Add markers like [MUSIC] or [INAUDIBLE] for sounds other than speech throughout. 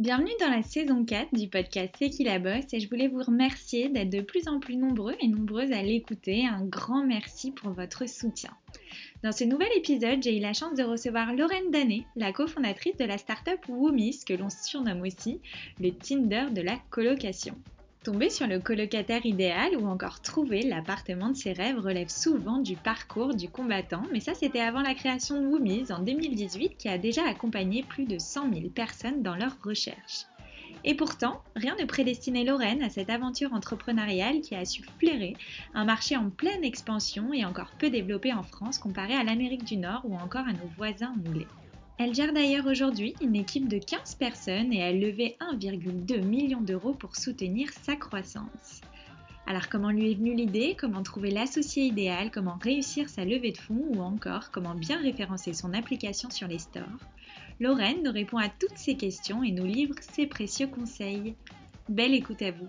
Bienvenue dans la saison 4 du podcast C'est qui la bosse et je voulais vous remercier d'être de plus en plus nombreux et nombreuses à l'écouter. Un grand merci pour votre soutien. Dans ce nouvel épisode, j'ai eu la chance de recevoir Lorraine Danet, la cofondatrice de la startup Woomis, que l'on surnomme aussi le Tinder de la colocation. Tomber sur le colocataire idéal ou encore trouver l'appartement de ses rêves relève souvent du parcours du combattant, mais ça c'était avant la création de Woomies en 2018 qui a déjà accompagné plus de 100 000 personnes dans leur recherche. Et pourtant, rien ne prédestinait Lorraine à cette aventure entrepreneuriale qui a su flairer un marché en pleine expansion et encore peu développé en France comparé à l'Amérique du Nord ou encore à nos voisins anglais. Elle gère d'ailleurs aujourd'hui une équipe de 15 personnes et a levé 1,2 million d'euros pour soutenir sa croissance. Alors comment lui est venue l'idée, comment trouver l'associé idéal, comment réussir sa levée de fonds? Ou encore comment bien référencer son application sur les stores? Lorraine nous répond à toutes ces questions et nous livre ses précieux conseils. Belle écoute à vous.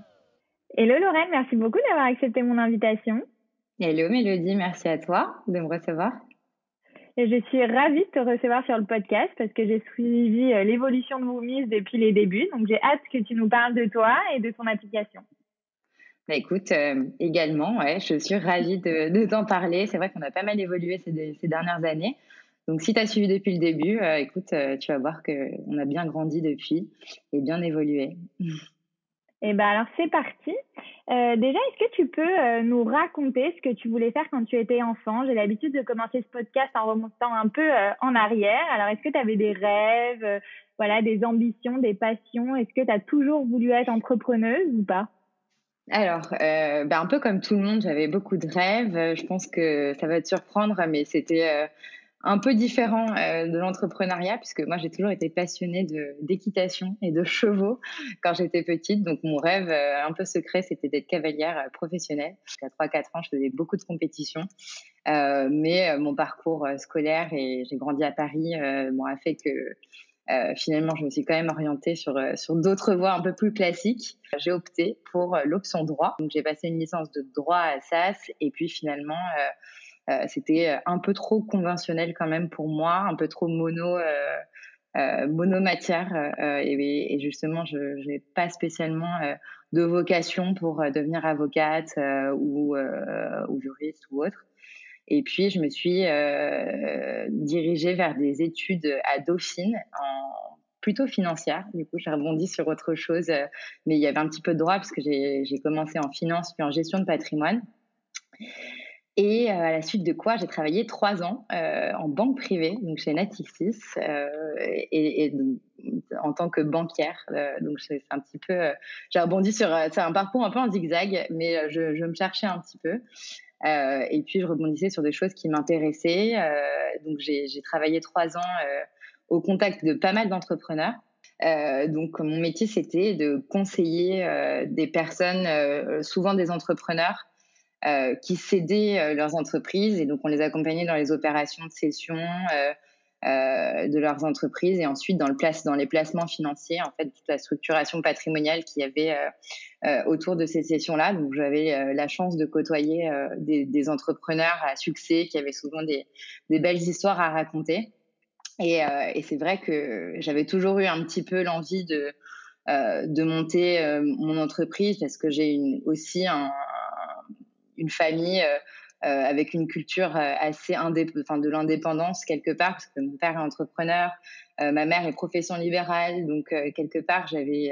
Hello Lorraine, merci beaucoup d'avoir accepté mon invitation. Hello Mélodie, merci à toi de me recevoir. Et je suis ravie de te recevoir sur le podcast parce que j'ai suivi euh, l'évolution de Woomies depuis les débuts. Donc, j'ai hâte que tu nous parles de toi et de ton application. Bah écoute, euh, également, ouais, je suis ravie de, de t'en parler. C'est vrai qu'on a pas mal évolué ces, ces dernières années. Donc, si tu as suivi depuis le début, euh, écoute, tu vas voir qu'on a bien grandi depuis et bien évolué. [LAUGHS] Eh ben alors c'est parti. Euh, déjà, est-ce que tu peux euh, nous raconter ce que tu voulais faire quand tu étais enfant? J'ai l'habitude de commencer ce podcast en remontant un peu euh, en arrière. Alors, est-ce que tu avais des rêves, voilà, des ambitions, des passions? Est-ce que tu as toujours voulu être entrepreneuse ou pas? Alors, ben un peu comme tout le monde, j'avais beaucoup de rêves. Je pense que ça va te surprendre, mais c'était un peu différent euh, de l'entrepreneuriat puisque moi j'ai toujours été passionnée d'équitation et de chevaux quand j'étais petite donc mon rêve euh, un peu secret c'était d'être cavalière euh, professionnelle jusqu'à 3 4 ans je faisais beaucoup de compétitions mais mon parcours scolaire et j'ai grandi à Paris a fait que finalement, je me suis quand même orientée sur, sur d'autres voies un peu plus classiques. J'ai opté pour l'option droit. Donc, j'ai passé une licence de droit à SAS et puis finalement, c'était euh, un peu trop conventionnel quand même pour moi, un peu trop mono. Euh, monomatière et, justement je n'ai pas spécialement de vocation pour devenir avocate ou, juriste ou autre. Et puis je me suis dirigée vers des études à Dauphine plutôt financière. Du coup, j'ai rebondi sur autre chose, mais il y avait un petit peu de droit parce que j'ai commencé en finance puis en gestion de patrimoine. Et euh, à la suite de quoi, j'ai travaillé trois ans euh, en banque privée, donc chez Natixis, euh, et, en tant que banquière. Donc c'est un petit peu, j'ai rebondi sur, c'est un parcours un peu en zigzag, mais je, me cherchais un petit peu. et puis je rebondissais sur des choses qui m'intéressaient. donc j'ai travaillé trois ans au contact de pas mal d'entrepreneurs. Donc mon métier c'était de conseiller des personnes, souvent des entrepreneurs, euh, qui cédaient euh, leurs entreprises et donc on les accompagnait dans les opérations de cession euh, de leurs entreprises et ensuite dans, le place, dans les placements financiers, en fait, toute la structuration patrimoniale qu'il y avait autour de ces sessions-là. Donc j'avais la chance de côtoyer des, entrepreneurs à succès qui avaient souvent des, des belles histoires à raconter. Et, et c'est vrai que j'avais toujours eu un petit peu l'envie de, de monter mon entreprise parce que j'ai aussi un, une famille euh, euh, avec une culture euh, assez de l'indépendance quelque part, parce que mon père est entrepreneur, ma mère est profession libérale, donc quelque part j'avais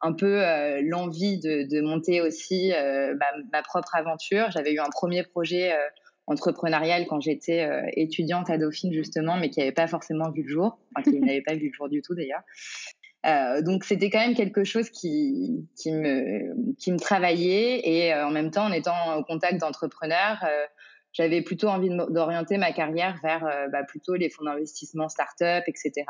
un peu l'envie de, de, monter aussi ma, ma, propre aventure. J'avais eu un premier projet entrepreneurial quand j'étais étudiante à Dauphine justement, mais qui n'avait pas forcément vu le jour, enfin qui [LAUGHS] n'avait pas vu le jour du tout d'ailleurs. Euh, donc c'était quand même quelque chose qui, qui, me, qui me travaillait et euh, en même temps en étant au contact d'entrepreneurs, euh, j'avais plutôt envie d'orienter ma carrière vers bah, plutôt les fonds d'investissement start-up, etc.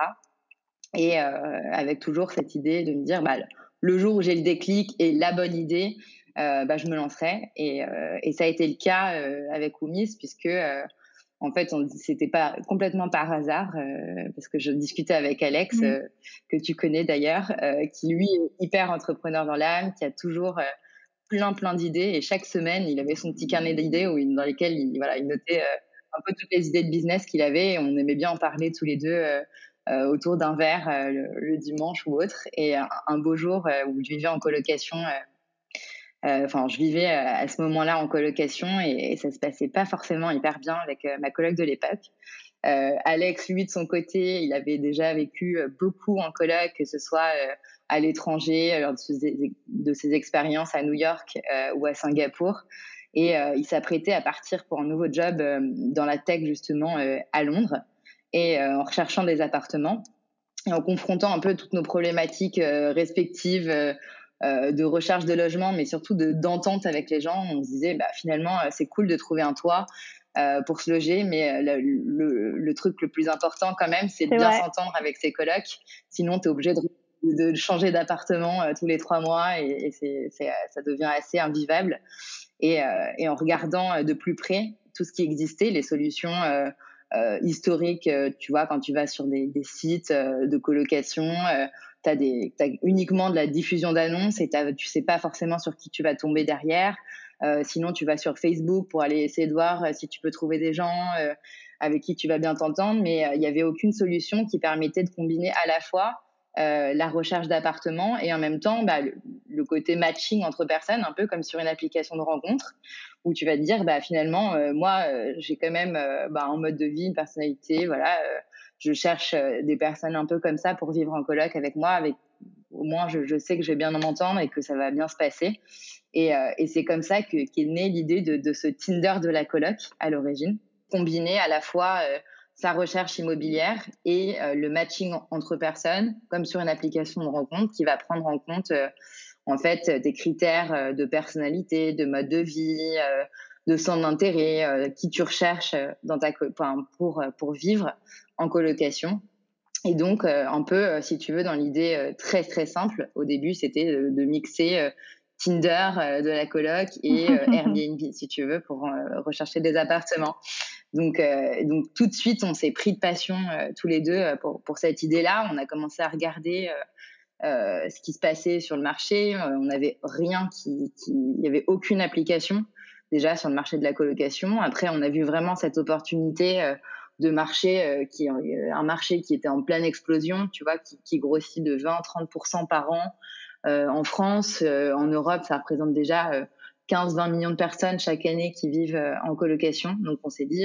et avec toujours cette idée de me dire, bah, le jour où j'ai le déclic et la bonne idée, bah, je me lancerai. Et, et, ça a été le cas avec Oumis, puisque en fait, c'était pas complètement par hasard, euh, parce que je discutais avec Alex, mmh. euh, que tu connais d'ailleurs, euh, qui lui est hyper entrepreneur dans l'âme, qui a toujours euh, plein plein d'idées, et chaque semaine, il avait son petit carnet d'idées où dans lesquelles il, voilà, il notait euh, un peu toutes les idées de business qu'il avait, et on aimait bien en parler tous les deux euh, autour d'un verre le, le, dimanche ou autre. Et un, un beau jour où je vivais en colocation euh, enfin, je vivais euh, à ce moment-là en colocation et, et, ça se passait pas forcément hyper bien avec euh, ma coloc de l'époque. Euh, Alex, lui, de son côté, il avait déjà vécu beaucoup en coloc, que ce soit euh, à l'étranger, lors de ses, de ses, expériences à New York euh, ou à Singapour. Et il s'apprêtait à partir pour un nouveau job dans la tech, justement, à Londres, et en recherchant des appartements. Et en confrontant un peu toutes nos problématiques respectives euh, de recherche de logement, mais surtout de d'entente avec les gens. On se disait, bah, finalement, euh, c'est cool de trouver un toit euh, pour se loger, mais le, le, le, truc le plus important quand même, c'est de bien s'entendre avec ses colocs. Sinon, tu es obligé de, de changer d'appartement euh, tous les trois mois et, et ça devient assez invivable. Et, et, en regardant de plus près tout ce qui existait, les solutions historiques, tu vois, quand tu vas sur des, des sites de colocation, tu as, as, uniquement de la diffusion d'annonces et tu sais pas forcément sur qui tu vas tomber derrière. Euh, sinon, tu vas sur Facebook pour aller essayer de voir euh, si tu peux trouver des gens euh, avec qui tu vas bien t'entendre, mais euh, il n'y avait aucune solution qui permettait de combiner à la fois euh, la recherche d'appartements et en même temps bah, le, le, côté matching entre personnes, un peu comme sur une application de rencontre, où tu vas te dire, bah, finalement, euh, moi, j'ai quand même bah, un mode de vie, une personnalité, voilà je cherche euh, des personnes un peu comme ça pour vivre en coloc avec moi, avec au moins je, sais que je vais bien m'entendre et que ça va bien se passer. Et, euh, c'est comme ça qu'est qu née l'idée de, ce Tinder de la coloc à l'origine, combiné à la fois euh, sa recherche immobilière et le matching entre personnes, comme sur une application de rencontre qui va prendre en compte en fait des critères de personnalité, de mode de vie, de centre d'intérêt, qui tu recherches dans ta pour pour vivre en colocation. Et donc, euh, un peu, euh, si tu veux, dans l'idée euh, très très simple, au début, c'était de, de, mixer Tinder de la coloc et [LAUGHS] Airbnb, si tu veux, pour rechercher des appartements. Donc, donc tout de suite, on s'est pris de passion tous les deux pour, pour cette idée-là. On a commencé à regarder ce qui se passait sur le marché. on n'avait rien qui, qui, il y avait aucune application déjà sur le marché de la colocation. Après, on a vu vraiment cette opportunité de marché euh, qui euh, un marché qui était en pleine explosion, tu vois, qui, qui grossit de 20-30% par an euh, en France, euh, en Europe, ça représente déjà 15-20 millions de personnes chaque année qui vivent en colocation. Donc on s'est dit,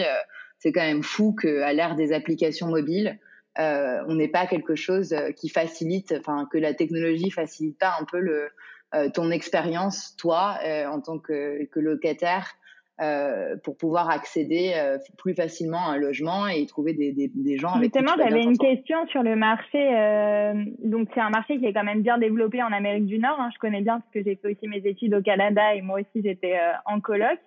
c'est quand même fou qu'à l'ère des applications mobiles, on n'ait pas quelque chose qui facilite, enfin que la technologie facilite pas un peu le ton expérience, toi, en tant que, que locataire, euh, pour pouvoir accéder euh, plus facilement à un logement et trouver des, des, des gens avec Justement, j'avais une question sur le marché. Euh, donc, c'est un marché qui est quand même bien développé en Amérique du Nord. Hein, je connais bien parce que j'ai fait aussi mes études au Canada et moi aussi j'étais euh, en coloc.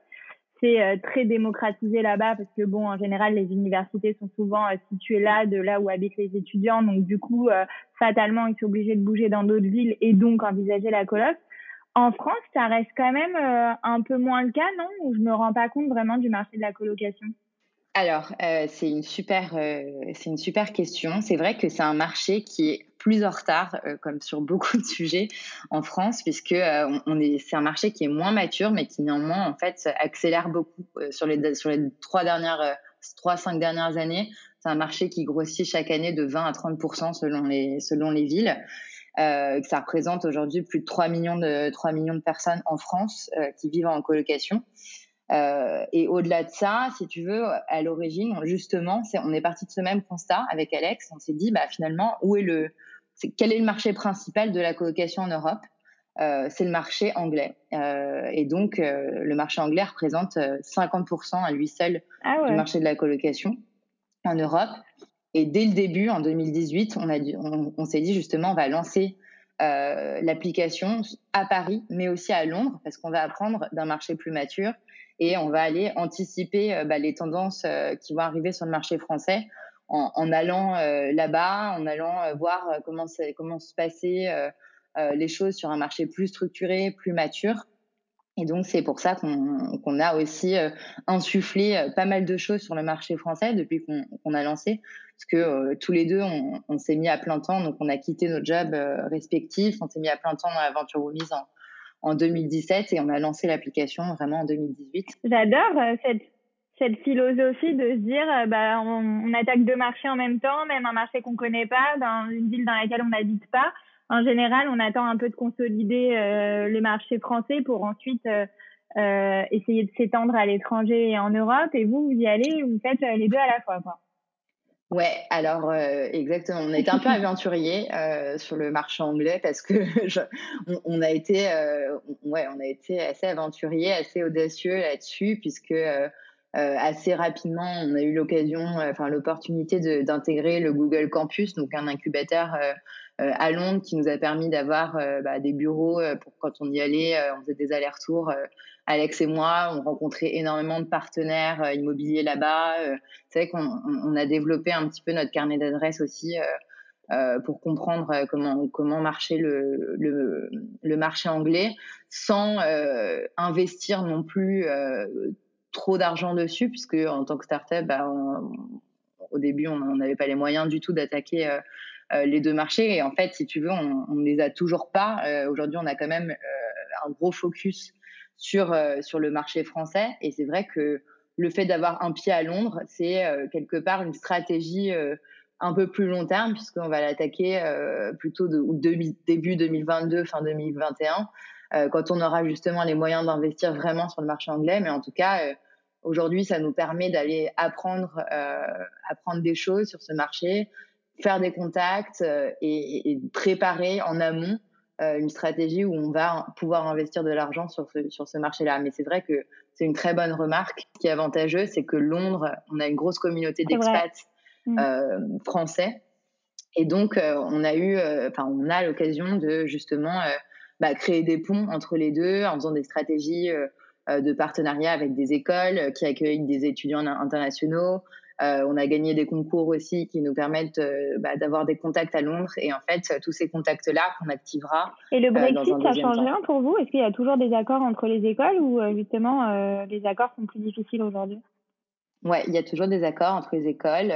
C'est euh, très démocratisé là-bas parce que bon, en général, les universités sont souvent situées là, de là où habitent les étudiants. Donc, du coup, fatalement, ils sont obligés de bouger dans d'autres villes et donc envisager la coloc. En France, ça reste quand même euh, un peu moins le cas, non? Ou je me rends pas compte vraiment du marché de la colocation? Alors, euh, c'est une super, euh, c'est une super question. C'est vrai que c'est un marché qui est plus en retard, comme sur beaucoup de [LAUGHS] sujets en France, puisque on est, c'est un marché qui est moins mature, mais qui néanmoins en fait accélère beaucoup sur les sur les trois dernières, trois cinq dernières années. C'est un marché qui grossit chaque année de 20 à 30 selon les selon les villes. Euh, ça représente aujourd'hui plus de 3 millions de 3 millions de personnes en France euh, qui vivent en colocation. Euh, et au-delà de ça, si tu veux, à l'origine, justement, on est parti de ce même constat avec Alex. On s'est dit, bah finalement, où est le, c'est, quel est le marché principal de la colocation en Europe? Euh, C'est le marché anglais. Euh, et donc, le marché anglais représente 50% à lui seul ah ouais. du marché de la colocation en Europe. Et dès le début, en 2018, on, s'est dit justement, on va lancer euh, l'application à Paris, mais aussi à Londres, parce qu'on va apprendre d'un marché plus mature et on va aller anticiper euh, bah, les tendances euh, qui vont arriver sur le marché français en, allant là-bas, en allant voir comment, comment se passaient les choses sur un marché plus structuré, plus mature. Et donc, c'est pour ça qu'on a aussi insufflé pas mal de choses sur le marché français depuis qu'on a lancé. Parce que tous les deux, on, on s'est mis à plein temps. Donc, on a quitté nos jobs respectifs. On s'est mis à plein temps dans l'aventure Womise en, en 2017 et on a lancé l'application vraiment en 2018. J'adore cette philosophie de se dire euh, bah, on, attaque deux marchés en même temps, même un marché qu'on connaît pas, dans une ville dans laquelle on n'habite pas. En général, on attend un peu de consolider euh, le marché français pour ensuite euh, euh essayer de s'étendre à l'étranger et en Europe. Et vous, vous y allez, vous faites les deux à la fois. Quoi. Ouais, alors exactement. On a été un peu [LAUGHS] aventurier euh, sur le marché anglais parce que [LAUGHS] je, on, on, a été, ouais, on a été assez aventurier, assez audacieux là-dessus puisque euh, assez rapidement, on a eu l'occasion, euh, enfin l'opportunité d'intégrer le Google Campus, donc un incubateur euh, à Londres qui nous a permis d'avoir bah, des bureaux pour quand on y allait, on faisait des allers-retours. Alex et moi, on rencontrait énormément de partenaires immobiliers là-bas. c'est vrai qu'on on a développé un petit peu notre carnet d'adresses aussi. Euh, pour comprendre comment comment marchait le, le, le marché anglais sans euh, investir non plus euh, trop d'argent dessus, puisque en tant que startup, bah, au début, on n'avait pas les moyens du tout d'attaquer euh, euh, les deux marchés. Et en fait, si tu veux, on ne les a toujours pas. Euh, aujourd'hui, on a quand même un gros focus sur, sur le marché français. Et c'est vrai que le fait d'avoir un pied à Londres, c'est quelque part une stratégie un peu plus long terme, puisqu'on va l'attaquer plutôt début 2022, fin 2021. Euh, quand on aura justement les moyens d'investir vraiment sur le marché anglais. Mais en tout cas, aujourd'hui, ça nous permet d'aller apprendre, euh, apprendre des choses sur ce marché, faire des contacts et, et, préparer en amont une stratégie où on va pouvoir investir de l'argent sur ce, sur ce marché-là. Mais c'est vrai que c'est une très bonne remarque. Ce qui est avantageux, c'est que Londres, on a une grosse communauté d'expats mmh. euh, français. Et donc, euh, on a eu, enfin, on a l'occasion de justement bah, créer des ponts entre les deux en faisant des stratégies euh, euh, de partenariat avec des écoles euh, qui accueillent des étudiants internationaux. Euh, on a gagné des concours aussi qui nous permettent euh, bah, d'avoir des contacts à Londres et en fait tous ces contacts-là qu'on activera. Et le Brexit, euh, ça change rien pour vous? Est-ce qu'il y a toujours des accords entre les écoles ou justement les accords sont plus difficiles aujourd'hui? Ouais, il y a toujours des accords entre les écoles.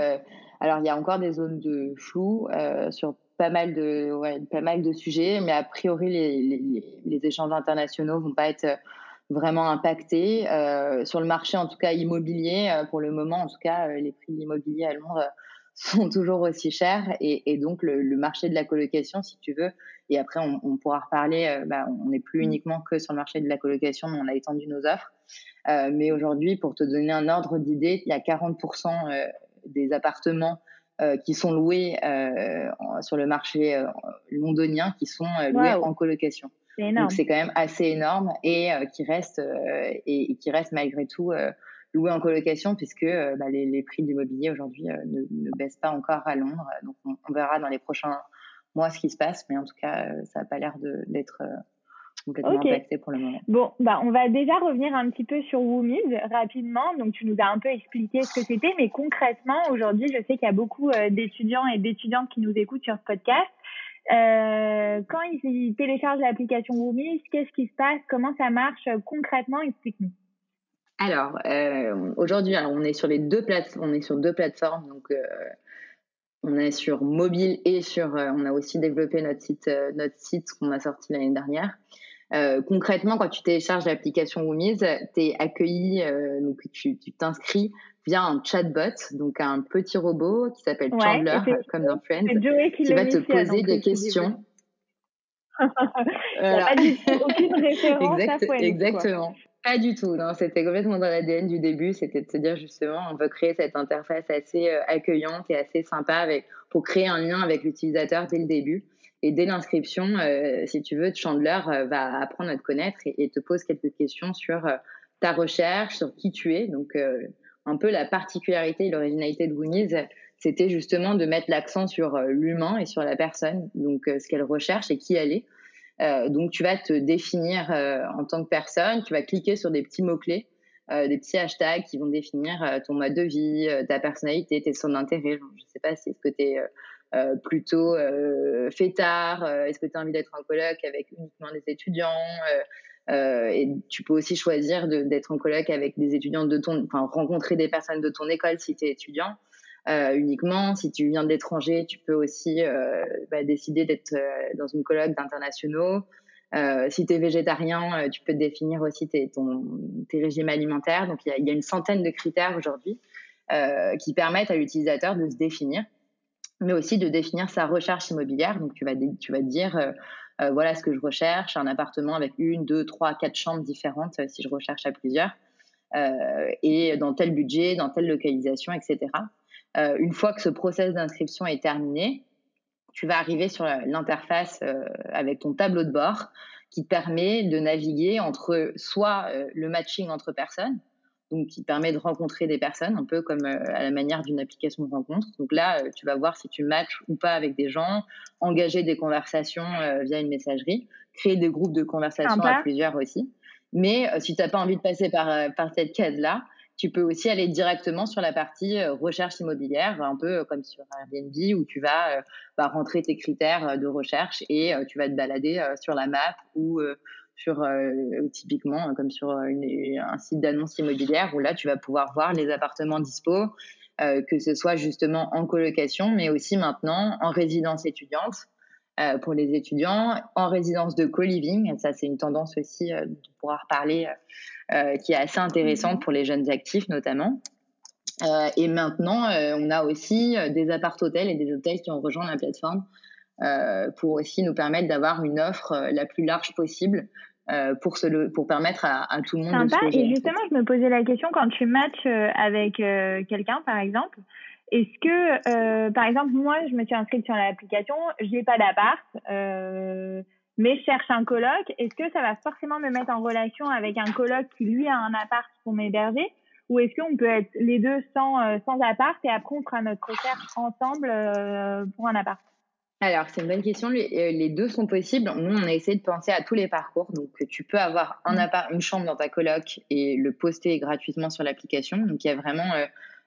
alors il y a encore des zones de flou sur pas mal de, ouais, pas mal de sujets, mais a priori, les, les, les échanges internationaux vont pas être vraiment impactés. Euh, sur le marché, en tout cas immobilier, euh, pour le moment, en tout cas, euh, les prix de l'immobilier à Londres [LAUGHS] sont toujours aussi chers. Et, et donc, le, le, marché de la colocation, si tu veux, et après, on, on pourra reparler, bah, on n'est plus uniquement que sur le marché de la colocation, mais on a étendu nos offres. Euh, mais aujourd'hui, pour te donner un ordre d'idée, il y a 40% des appartements qui sont loués sur le marché londonien, qui sont loués wow. en colocation. Donc c'est quand même assez énorme et qui reste et, et, qui reste malgré tout loué en colocation puisque bah, les, les, prix de l'immobilier aujourd'hui ne, ne, baissent pas encore à Londres. Donc on, on, verra dans les prochains mois ce qui se passe, mais en tout cas ça n'a pas l'air d'être complètement okay. impacté pour le moment. Bon, bah, on va déjà revenir un petit peu sur Woomiz rapidement. Donc, tu nous as un peu expliqué ce que c'était, mais concrètement, aujourd'hui, je sais qu'il y a beaucoup euh, d'étudiants et d'étudiantes qui nous écoutent sur ce podcast. Euh, quand ils téléchargent l'application Woomiz, qu'est-ce qui se passe? Comment ça marche euh, concrètement? Explique-nous. Alors, euh, aujourd'hui, on est sur les deux plateformes. On est sur deux plateformes, donc. On est sur mobile et sur, on a aussi développé notre site, notre site qu'on a sorti l'année dernière. Concrètement, quand tu télécharges l'application Woomiz, tu es accueilli, euh, donc tu t'inscris via un chatbot, donc un petit robot qui s'appelle ouais, Chandler, comme dans Friends, qui, qui va te poser des questions. [LAUGHS] voilà. pas du tout aucune référence exact, à Friends, Exactement. Quoi. Pas du tout, non, c'était complètement dans l'ADN du début, c'était de se dire justement, on veut créer cette interface assez euh, accueillante et assez sympa avec, pour créer un lien avec l'utilisateur dès le début. Et dès l'inscription, euh, si tu veux, Chandler euh, va apprendre à te connaître et, et, te pose quelques questions sur euh, ta recherche, sur qui tu es. Donc, un peu la particularité et l'originalité de Woomiz, c'était justement de mettre l'accent sur euh, l'humain et sur la personne, donc ce qu'elle recherche et qui elle est. donc, tu vas te définir en tant que personne, tu vas cliquer sur des petits mots-clés des petits hashtags qui vont définir ton mode de vie, ta personnalité, tes centres d'intérêt. Je ne sais pas si est-ce que tu es plutôt fêtard, est-ce que tu as envie d'être en coloc avec uniquement des étudiants et tu peux aussi choisir d'être en coloc avec des étudiants de ton, enfin rencontrer des personnes de ton école si tu es étudiant. Euh, uniquement. Si tu viens de l'étranger, tu peux aussi euh, bah, décider d'être euh, dans une colloque d'internationaux. si tu es végétarien, tu peux définir aussi tes, régimes alimentaires. Donc, il y, y a, une centaine de critères aujourd'hui qui permettent à l'utilisateur de se définir, mais aussi de définir sa recherche immobilière. Donc, tu vas, tu vas dire, voilà ce que je recherche, un appartement avec une, deux, trois, quatre chambres différentes si je recherche à plusieurs, et dans tel budget, dans telle localisation, etc. Euh, une fois que ce process d'inscription est terminé, tu vas arriver sur l'interface euh, avec ton tableau de bord qui te permet de naviguer entre soit euh, le matching entre personnes, donc qui permet de rencontrer des personnes, un peu comme à la manière d'une application de rencontre. Donc là, tu vas voir si tu matches ou pas avec des gens, engager des conversations via une messagerie, créer des groupes de conversation à plusieurs aussi. Mais si tu n'as pas envie de passer par, par cette case-là, tu peux aussi aller directement sur la partie euh, recherche immobilière, un peu comme sur Airbnb, où tu vas euh, bah, rentrer tes critères euh, de recherche et tu vas te balader sur la map ou sur typiquement comme sur un site d'annonce immobilière où là tu vas pouvoir voir les appartements dispo, que ce soit justement en colocation, mais aussi maintenant en résidence étudiante. pour les étudiants, en résidence de co-living, ça c'est une tendance aussi dont on pourra reparler euh, qui est assez intéressante mhm. pour les jeunes actifs notamment. Euh, et maintenant, euh, on a aussi des appart-hôtels et des hôtels qui ont rejoint la plateforme pour aussi nous permettre d'avoir une offre la plus large possible pour, se pour permettre à, tout le monde de se Et justement, je me posais la question quand tu matches avec quelqu'un, par exemple, est-ce que, par exemple, moi, je me suis inscrite sur l'application, je n'ai pas d'appart, mais je cherche un coloc, est-ce que ça va forcément me mettre en relation avec un coloc qui lui a un appart pour m'héberger? Ou est-ce qu'on peut être les deux sans, euh, sans appart et après on fera notre recherche ensemble euh, pour un appart? Alors, c'est une bonne question. Les, euh, les, deux sont possibles. Nous, on a essayé de penser à tous les parcours. Donc, tu peux avoir un mmh. appart, une chambre dans ta coloc et le poster gratuitement sur l'application. Donc, il y a vraiment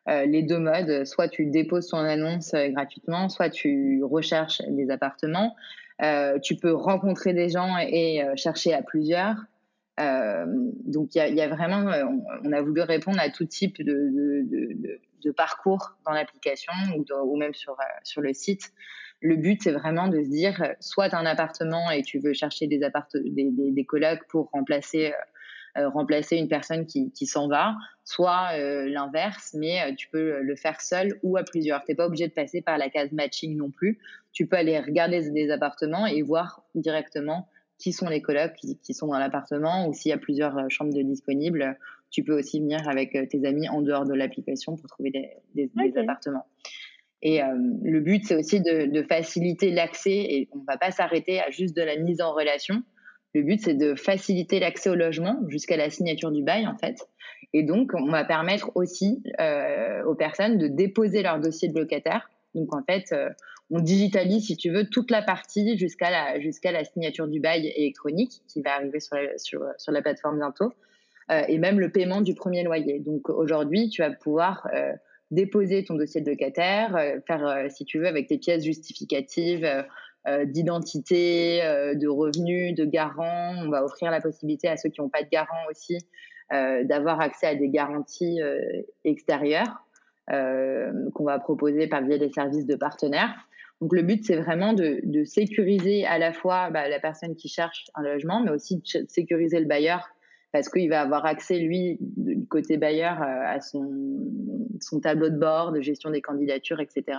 les deux modes. Soit tu déposes ton annonce gratuitement, soit tu recherches des appartements. Euh, tu peux rencontrer des gens et, euh, chercher à plusieurs. Euh, donc il y a, y a, vraiment, on, a voulu répondre à tout type de, de, de, de parcours dans l'application ou, ou, même sur, sur le site. Le but, c'est vraiment de se dire, soit tu as un appartement et tu veux chercher des, des, des, des colocs pour remplacer euh, remplacer une personne qui, qui s'en va, soit euh, l'inverse, mais euh, tu peux le faire seul ou à plusieurs. Tu n'es pas obligé de passer par la case matching non plus. Tu peux aller regarder des appartements et voir directement qui sont les colocs qui, qui sont dans l'appartement ou s'il y a plusieurs chambres de disponibles. Tu peux aussi venir avec tes amis en dehors de l'application pour trouver des, des, des appartements. Et euh, le but, c'est aussi de, faciliter l'accès et on ne va pas s'arrêter à juste de la mise en relation. Le but, c'est de faciliter l'accès au logement jusqu'à la signature du bail, en fait. Et donc, on va permettre aussi euh, aux personnes de déposer leur dossier de locataire. Donc, en fait, euh, on digitalise, si tu veux, toute la partie jusqu'à la, jusqu'à la signature du bail électronique qui va arriver sur la, sur, la plateforme bientôt. Et même le paiement du premier loyer. Donc, aujourd'hui, tu vas pouvoir déposer ton dossier de locataire, euh, faire, si tu veux, avec tes pièces justificatives, euh, d'identité, euh, de revenus, de garants. On va offrir la possibilité à ceux qui n'ont pas de garant aussi euh, d'avoir accès à des garanties extérieures qu'on va proposer par biais des services de partenaires. Donc le but, c'est vraiment de, de, sécuriser à la fois bah, la personne qui cherche un logement, mais aussi de sécuriser le bailleur parce qu'il va avoir accès, lui, du côté bailleur, à son, son tableau de bord, de gestion des candidatures, etc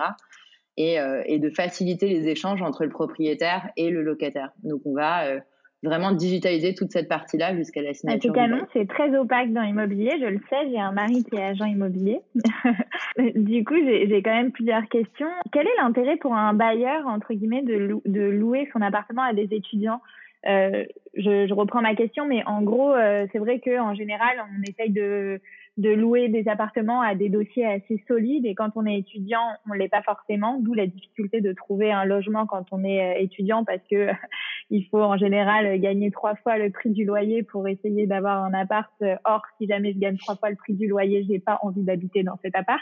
et, euh, et, de faciliter les échanges entre le propriétaire et le locataire. Donc on va euh, vraiment digitaliser toute cette partie-là jusqu'à la signature. En c'est très opaque dans l'immobilier. Je le sais, j'ai un mari qui est agent immobilier. [LAUGHS] du coup, j'ai quand même plusieurs questions. Quel est l'intérêt pour un bailleur, entre guillemets, de, de louer son appartement à des étudiants? euh, je, je, reprends ma question, mais en gros, euh, c'est vrai qu'en général, on essaye de de louer des appartements à des dossiers assez solides et quand on est étudiant, on l'est pas forcément, d'où la difficulté de trouver un logement quand on est euh, étudiant parce que [LAUGHS] il faut en général gagner trois fois le prix du loyer pour essayer d'avoir un appart. Or, si jamais je gagne trois fois le prix du loyer, j'ai pas envie d'habiter dans cet appart.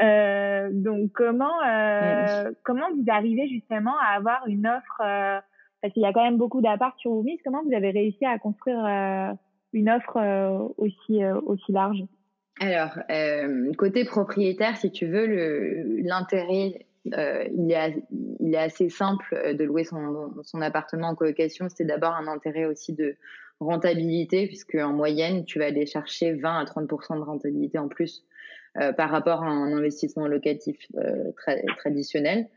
Euh, donc comment euh, comment vous arrivez justement à avoir une offre euh, parce qu'il y a quand même beaucoup d'apparts sur Woomis. Comment vous avez réussi à construire euh, une offre euh, aussi aussi large? Alors côté propriétaire, si tu veux, l'intérêt il est assez simple de louer son appartement en colocation. C'est d'abord un intérêt aussi de rentabilité puisque en moyenne tu vas aller chercher 20 à 30 de rentabilité en plus euh, par rapport à un investissement locatif euh, tra traditionnel.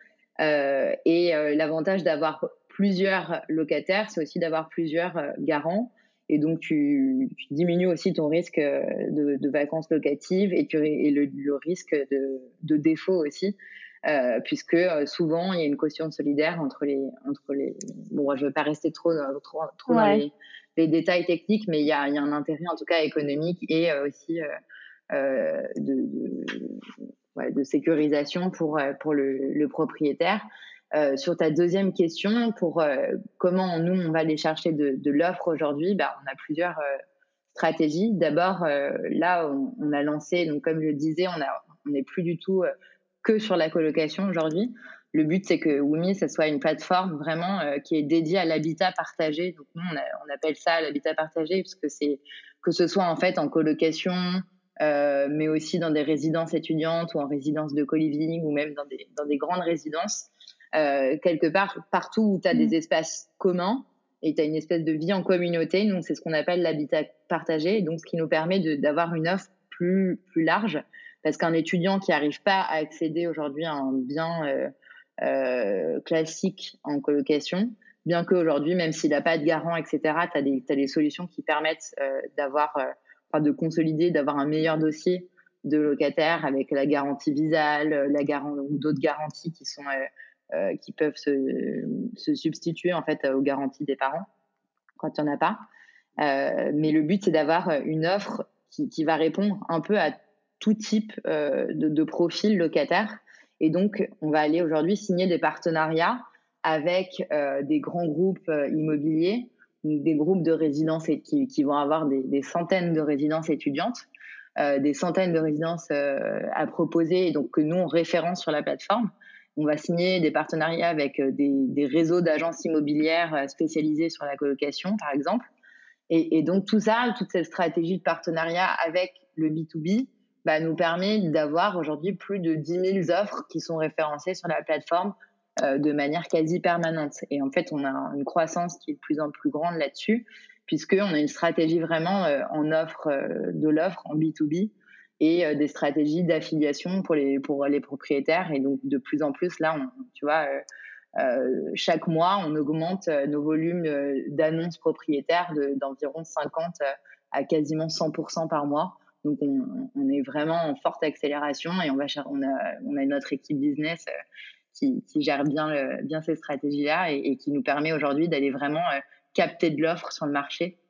Euh, et l'avantage d'avoir plusieurs locataires, c'est aussi d'avoir plusieurs garants. Et donc, tu, tu, diminues aussi ton risque de, de vacances locatives et, tu, et le, le, risque de, de défaut aussi, euh, puisque souvent, il y a une caution solidaire entre les... Entre les bon, je ne vais pas rester trop, trop, trop ouais. dans les, les, détails techniques, mais il y a, il y a un intérêt, en tout cas économique, et aussi euh, de, de, ouais, de, sécurisation pour, euh, pour le, le propriétaire. Euh, sur ta deuxième question, pour euh, comment nous on va aller chercher de, l'offre aujourd'hui, bah, on a plusieurs euh, stratégies. D'abord, là on, a lancé, donc comme je le disais, on n'est plus du tout que sur la colocation aujourd'hui. Le but c'est que Wumi ça soit une plateforme vraiment qui est dédiée à l'habitat partagé. Donc nous on, appelle ça l'habitat partagé parce que c'est que ce soit en fait en colocation, mais aussi dans des résidences étudiantes ou en résidence de co-living ou même dans des grandes résidences, euh, quelque part, partout où tu as mmh. des espaces communs et tu as une espèce de vie en communauté. Donc, c'est ce qu'on appelle l'habitat partagé, donc ce qui nous permet d'avoir une offre plus, plus large, parce qu'un étudiant qui n'arrive pas à accéder aujourd'hui à un bien euh, euh, classique en colocation, bien qu'aujourd'hui, même s'il n'a pas de garant, etc., tu as, as, des solutions qui permettent d'avoir de consolider, d'avoir un meilleur dossier de locataire avec la garantie visale, la garantie ou d'autres garanties qui sont euh, qui peuvent se, substituer en fait aux garanties des parents quand il n'y en a pas. Euh, mais le but c'est d'avoir une offre qui, va répondre un peu à tout type euh, de, profil locataire. Et donc on va aller aujourd'hui signer des partenariats avec des grands groupes immobiliers des groupes de résidences qui, vont avoir des, des, centaines de résidences étudiantes, des centaines de résidences à proposer et donc que nous on référence sur la plateforme. On va signer des partenariats avec euh, des, réseaux d'agences immobilières euh, spécialisées sur la colocation, par exemple. Et, donc tout ça, toute cette stratégie de partenariat avec le B2B, bah, nous permet d'avoir aujourd'hui plus de 10 000 offres qui sont référencées sur la plateforme euh, de manière quasi permanente. Et en fait, on a une croissance qui est de plus en plus grande là-dessus, puisqu'on a une stratégie vraiment en offre de l'offre, en B2B, et euh, des stratégies d'affiliation pour les, pour les propriétaires. Et donc, de plus en plus, là, on, tu vois, chaque mois, on augmente nos volumes d'annonces propriétaires d'environ 50 à quasiment 100% par mois. Donc on, on, est vraiment en forte accélération et on va on a on a notre équipe business qui, qui gère bien, le, bien ces stratégies-là et, et, qui nous permet aujourd'hui d'aller vraiment euh, capter de l'offre sur le marché euh,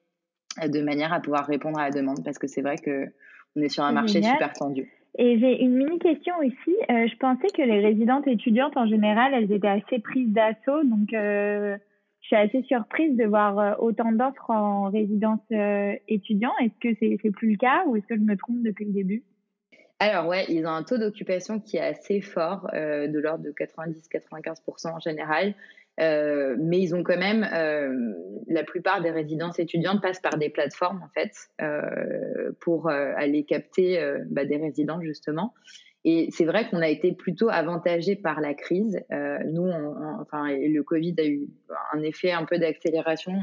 de manière à pouvoir répondre à la demande parce que c'est vrai que on est sur un marché génial. super tendu. Et j'ai une mini question aussi. Euh, je pensais que les résidentes étudiantes en général, elles étaient assez prises d'assaut, donc euh, je suis assez surprise de voir euh, autant d'offres en résidence euh, étudiant. Est-ce que c'est plus le cas ou est-ce que je me trompe depuis le début? Alors ouais, ils ont un taux d'occupation qui est assez fort, de l'ordre de 90-95% en général. Euh, mais ils ont quand même, euh, la plupart des résidences étudiantes passent par des plateformes en fait euh, pour euh, aller capter euh, bah, des résidents justement. Et c'est vrai qu'on a été plutôt avantagé par la crise. Euh, nous, on, on, enfin, le Covid a eu un effet un peu d'accélération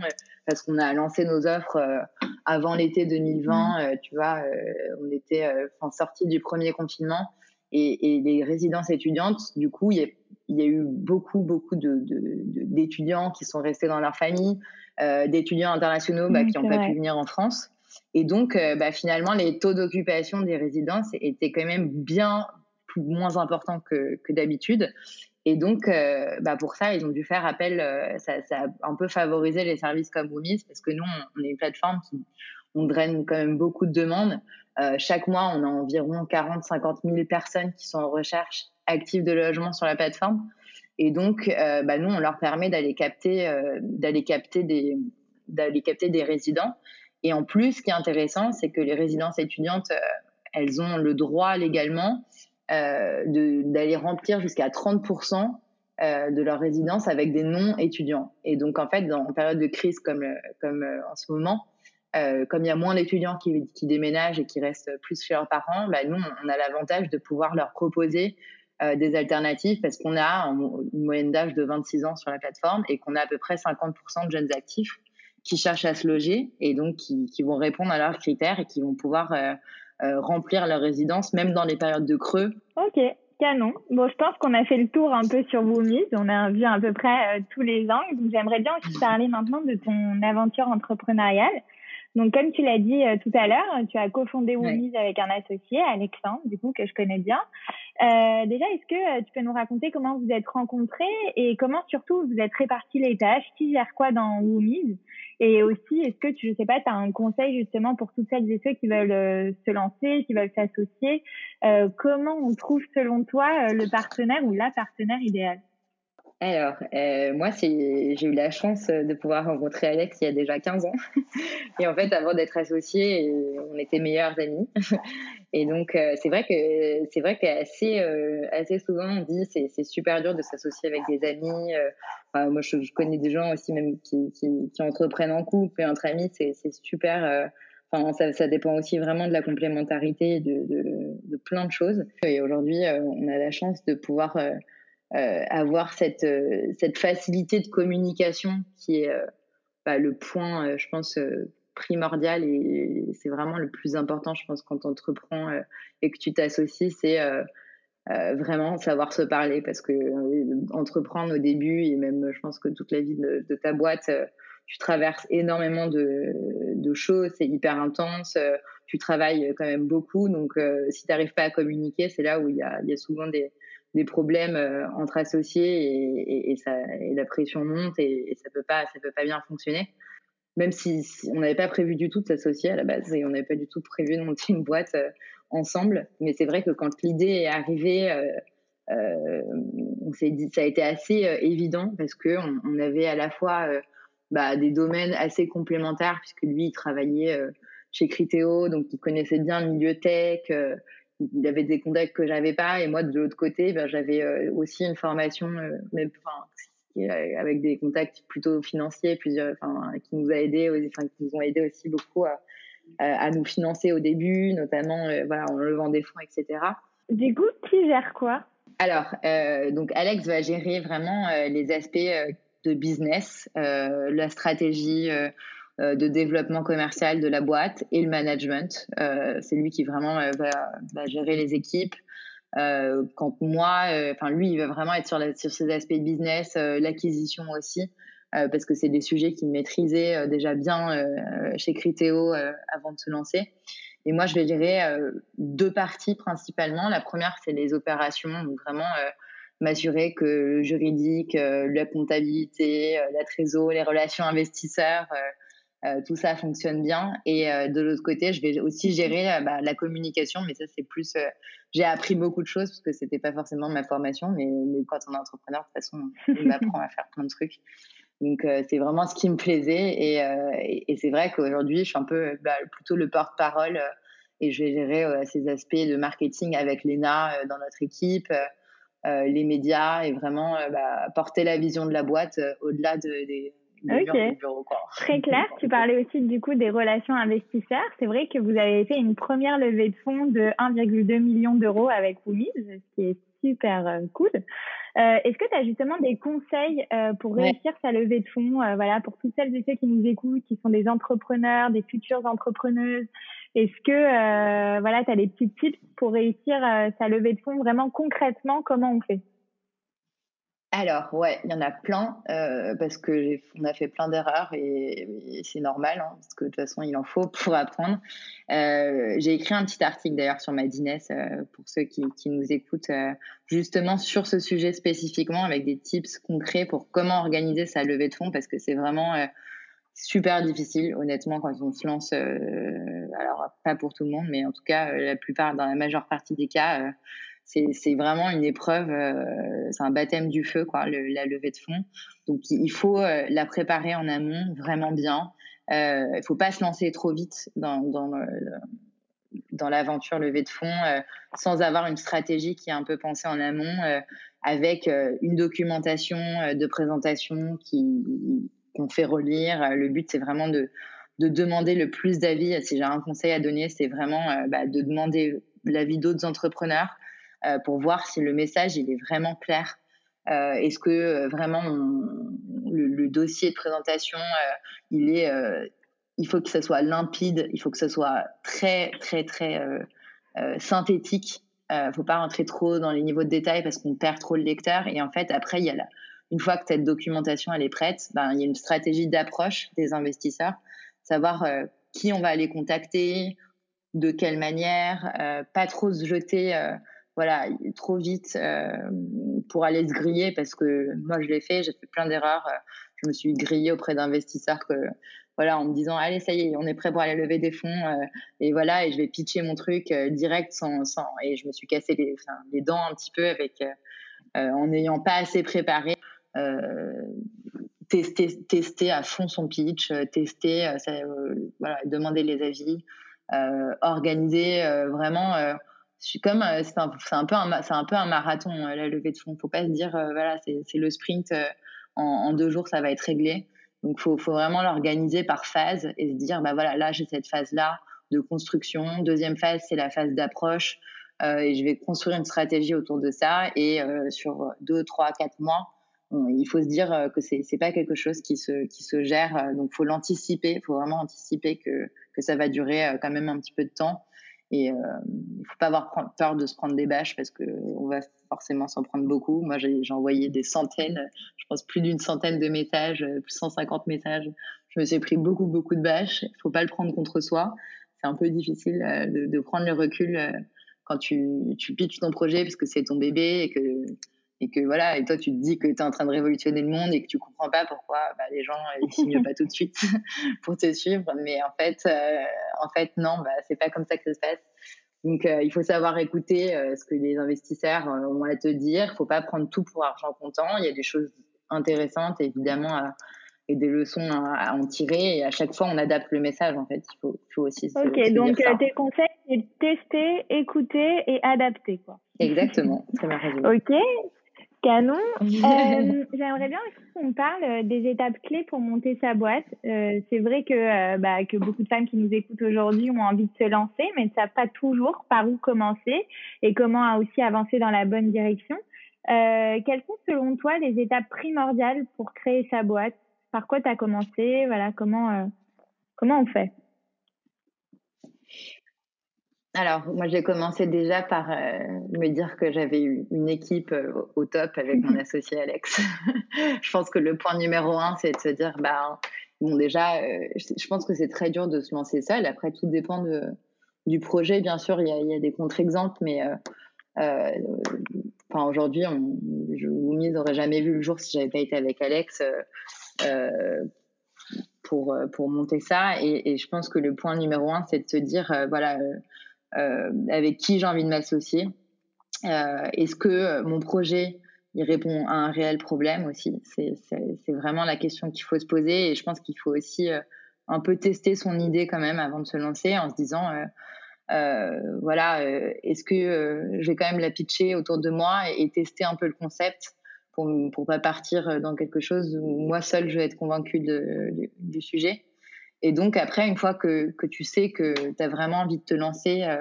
parce qu'on a lancé nos offres euh, avant l'été 2020. Mmh. Euh, tu vois, euh, on était enfin sorti du premier confinement et, et, les résidences étudiantes, du coup, il y a, il y a eu beaucoup, beaucoup de, d'étudiants de, qui sont restés dans leur famille, d'étudiants internationaux bah, qui n'ont pas pu venir en France. Et donc, euh, bah, finalement, les taux d'occupation des résidences étaient quand même bien moins importants que, que d'habitude. Et donc, euh, bah pour ça, ils ont dû faire appel. Euh, ça, ça, a un peu favorisé les services comme Boomis parce que nous, on, on, est une plateforme qui on draine quand même beaucoup de demandes. Euh, chaque mois, on a environ 40-50 000 personnes qui sont en recherche active de logement sur la plateforme. Et donc, bah, nous, on leur permet d'aller capter, d'aller capter des, d'aller capter des résidents. Et en plus, ce qui est intéressant, c'est que les résidences étudiantes, elles ont le droit légalement d'aller remplir jusqu'à 30% de leur résidence avec des non-étudiants. Et donc, en fait, en période de crise comme, comme en ce moment, euh, comme il y a moins d'étudiants qui, qui, déménagent et qui restent plus chez leurs parents, bah, nous, on a l'avantage de pouvoir leur proposer euh, des alternatives parce qu'on a une moyenne d'âge de 26 ans sur la plateforme et qu'on a à peu près 50% de jeunes actifs qui cherchent à se loger et donc qui, qui vont répondre à leurs critères et qui vont pouvoir euh, euh remplir leur résidence même dans les périodes de creux. Ok, canon. Bon, je pense qu'on a fait le tour un peu sur Woomies. On a vu à peu près tous les angles. Donc, j'aimerais bien aussi parler maintenant de ton aventure entrepreneuriale. Donc, comme tu l'as dit euh, tout à l'heure, tu as cofondé Woomies avec un associé, Alexandre, du coup, que je connais bien. Euh, déjà, est-ce que euh, tu peux nous raconter comment vous êtes rencontrés et comment surtout vous êtes répartis les tâches? Qui gère quoi dans Woomies Et aussi, est-ce que tu, je sais pas, tu as un conseil justement pour toutes celles et ceux qui veulent euh, se lancer, qui veulent s'associer? Comment on trouve selon toi le partenaire ou la partenaire idéale? Alors, euh, moi, j'ai eu la chance de pouvoir rencontrer Alex il y a déjà 15 ans. [LAUGHS] Et en fait, avant d'être associés, on était meilleurs amis. [LAUGHS] Et donc, euh, c'est vrai que c'est qu'assez euh, assez souvent, on dit c'est c'est super dur de s'associer avec des amis. Moi, je, connais des gens aussi même qui, qui, entreprennent en couple et entre amis. C'est super. Enfin, ça, ça, dépend aussi vraiment de la complémentarité de, plein de choses. Et aujourd'hui, on a la chance de pouvoir avoir cette, euh, cette facilité de communication qui est euh, bah, le point, je pense, primordial et c'est vraiment le plus important, je pense, quand tu entreprends et que tu t'associes, c'est vraiment savoir se parler parce que entreprendre au début et même, je pense que toute la vie de, ta boîte, tu traverses énormément de, choses, c'est hyper intense, tu travailles quand même beaucoup, donc si tu n'arrives pas à communiquer, c'est là où il y a souvent des, des problèmes euh, entre associés et, ça, la pression monte et, ça peut peut pas bien fonctionner. Même si, on n'avait pas prévu du tout de s'associer à la base et on n'avait pas du tout prévu de monter [LAUGHS] une boîte euh, ensemble. Mais c'est vrai que quand l'idée est arrivée euh, on dit ça a été assez évident parce que on, avait à la fois bah, des domaines assez complémentaires puisque lui il travaillait chez Criteo donc il connaissait bien le milieu tech il avait des contacts que j'avais pas et moi de l'autre côté ben, j'avais euh, aussi une formation euh, même enfin, avec des contacts plutôt financiers qui nous a aidé enfin qui nous ont aidé aussi beaucoup à, à nous financer au début notamment euh, voilà en levant des fonds etc du coup qui gère quoi? Alors donc Alex va gérer vraiment les aspects de business la stratégie euh, de développement commercial de la boîte et le management. Euh, c'est lui qui vraiment euh, va, va, gérer les équipes. Euh, quand moi, enfin lui, il va vraiment être sur, sur ces aspects business, l'acquisition aussi, parce que c'est des sujets qu'il maîtrisait déjà bien chez Criteo avant de se lancer. Et moi, je vais gérer deux parties principalement. La première, c'est les opérations, donc vraiment m'assurer que le juridique, la comptabilité, la trésor, les relations investisseurs, euh, tout ça fonctionne bien. Et euh, de l'autre côté, je vais aussi gérer euh, bah, la communication, mais ça c'est plus. j'ai appris beaucoup de choses parce que c'était pas forcément ma formation, mais, mais, quand on est entrepreneur, de toute façon, on apprend à faire plein de trucs. Donc c'est vraiment ce qui me plaisait et, c'est vrai qu'aujourd'hui, je suis un peu bah, plutôt le porte-parole et je vais gérer ces aspects de marketing avec Lena dans notre équipe. Les médias et vraiment bah, porter la vision de la boîte au-delà de, des, Ok. Très [LAUGHS] clair. Tu parlais aussi du coup des relations investisseurs. C'est vrai que vous avez fait une première levée de fonds de 1,2 million d'euros avec Woomies, ce qui est super euh, cool. Euh, Est-ce que tu as justement des conseils euh, pour réussir ouais. sa levée de fonds euh, Voilà, pour toutes celles et ceux qui nous écoutent, qui sont des entrepreneurs, des futures entrepreneuses? Est-ce que euh, voilà, tu as des petits tips pour réussir sa levée de fonds vraiment concrètement? Comment on fait? Alors ouais, il y en a plein euh, parce que on a fait plein d'erreurs et, c'est normal hein, parce que de toute façon il en faut [LAUGHS] pour apprendre. Euh, j'ai écrit un petit article d'ailleurs sur ma euh, pour ceux qui, nous écoutent justement sur ce sujet spécifiquement avec des tips concrets pour comment organiser sa levée de fonds parce que c'est vraiment super difficile honnêtement quand on se lance. Alors pas pour tout le monde mais en tout cas la plupart dans la majeure partie des cas c'est vraiment une épreuve, c'est un baptême du feu, quoi, la levée de fonds. Donc il faut la préparer en amont vraiment bien. Il ne faut pas se lancer trop vite dans, l'aventure levée de fonds euh, sans avoir une stratégie qui est un peu pensée en amont euh, avec euh, une documentation de présentation qu'on fait relire. Le but c'est vraiment de de demander le plus d'avis. Si j'ai un conseil à donner, c'est vraiment bah, de demander l'avis d'autres entrepreneurs pour voir si le message il est vraiment clair. Est-ce que vraiment le, dossier de présentation il est il faut que ça soit limpide, il faut que ça soit très, très, très euh, euh, synthétique. Euh, faut pas rentrer trop dans les niveaux de détail parce qu'on perd trop le lecteur. Et en fait, après, il y a une fois que cette documentation elle est prête, ben, il y a une stratégie d'approche des investisseurs, savoir euh, qui on va aller contacter, de quelle manière, euh, pas trop se jeter euh, voilà, trop vite pour aller se griller parce que moi je l'ai fait, j'ai fait plein d'erreurs. je me suis grillée auprès d'investisseurs que voilà, en me disant allez ça y est, on est prêt pour aller lever des fonds euh, et voilà et je vais pitcher mon truc euh, direct sans, sans et je me suis cassé les, enfin, les dents un petit peu avec euh, en n'ayant pas assez préparé. tester, tester à fond son pitch, tester, ça, voilà, demander les avis, organiser vraiment je comme c'est un, peu un c'est un peu un marathon la levée de fonds faut pas se dire voilà c'est le sprint en, en, deux jours ça va être réglé donc, faut, faut vraiment l'organiser par phase et se dire, bah voilà, là, j'ai cette phase-là de construction. Deuxième phase, c'est la phase d'approche. Euh, et je vais construire une stratégie autour de ça. Et euh, sur deux, trois, quatre mois, il faut se dire euh, que c'est c'est pas quelque chose qui se qui se gère. Euh, donc, faut l'anticiper. Faut vraiment anticiper que que ça va durer euh, quand même un petit peu de temps. Et euh, il faut pas avoir peur de se prendre des bâches parce que on va forcément s'en prendre beaucoup. Moi, j'ai envoyé des centaines, je pense plus d'une centaine de messages, plus 150 messages. Je me suis pris beaucoup, beaucoup de bâches. Il faut pas le prendre contre soi. C'est un peu difficile euh, de, prendre le recul euh, quand tu, tu pitches ton projet parce que c'est ton bébé et que et que voilà et toi tu te dis que tu es en train de révolutionner le monde et que tu comprends pas pourquoi bah, les gens ils [LAUGHS] signent pas tout de suite [LAUGHS] pour te suivre. Mais en fait euh, en fait non bah c'est pas comme ça que ça se passe. Donc euh, il faut savoir écouter euh, ce que les investisseurs ont à te dire. Il faut pas prendre tout pour argent comptant. Il y a des choses intéressantes évidemment et des leçons à, à, en tirer. Et à chaque fois on adapte le message en fait. Il faut, faut aussi ok se, donc euh, tes conseils c'est tester écouter et adapter quoi. Exactement. Très bien résumé ok Canon. [LAUGHS] Euh, J'aimerais bien qu'on parle euh, des étapes clés pour monter sa boîte. Euh, c'est vrai que, euh, bah, que beaucoup de femmes qui nous écoutent aujourd'hui ont envie de se lancer, mais ne savent pas toujours par où commencer et comment aussi avancer dans la bonne direction. Quelles sont selon toi les étapes primordiales pour créer sa boîte? Par quoi tu as commencé? Voilà, comment, comment on fait? Alors, moi, j'ai commencé déjà par euh, me dire que j'avais eu une équipe euh, au top avec mon associé Alex. [LAUGHS] je pense que le point numéro un, c'est de se dire, bah, bon, déjà, euh, je pense que c'est très dur de se lancer seul. Après, tout dépend de, du projet. Bien sûr, il y a, il y a des contre-exemples, mais enfin, aujourd'hui, Woomy n'aurait jamais vu le jour si j'avais pas été avec Alex. pour, pour monter ça et, et, je pense que le point numéro un c'est de se dire voilà avec qui j'ai envie de m'associer. Euh, Est-ce que mon projet il répond à un réel problème aussi? C'est vraiment la question qu'il faut se poser et je pense qu'il faut aussi euh, un peu tester son idée quand même avant de se lancer en se disant euh, euh, voilà, euh, est-ce que euh, je vais quand même la pitcher autour de moi et, et tester un peu le concept pour pour pas partir dans quelque chose où moi seule je vais être convaincue du sujet? Et donc après, une fois que, tu sais que tu as vraiment envie de te lancer, euh,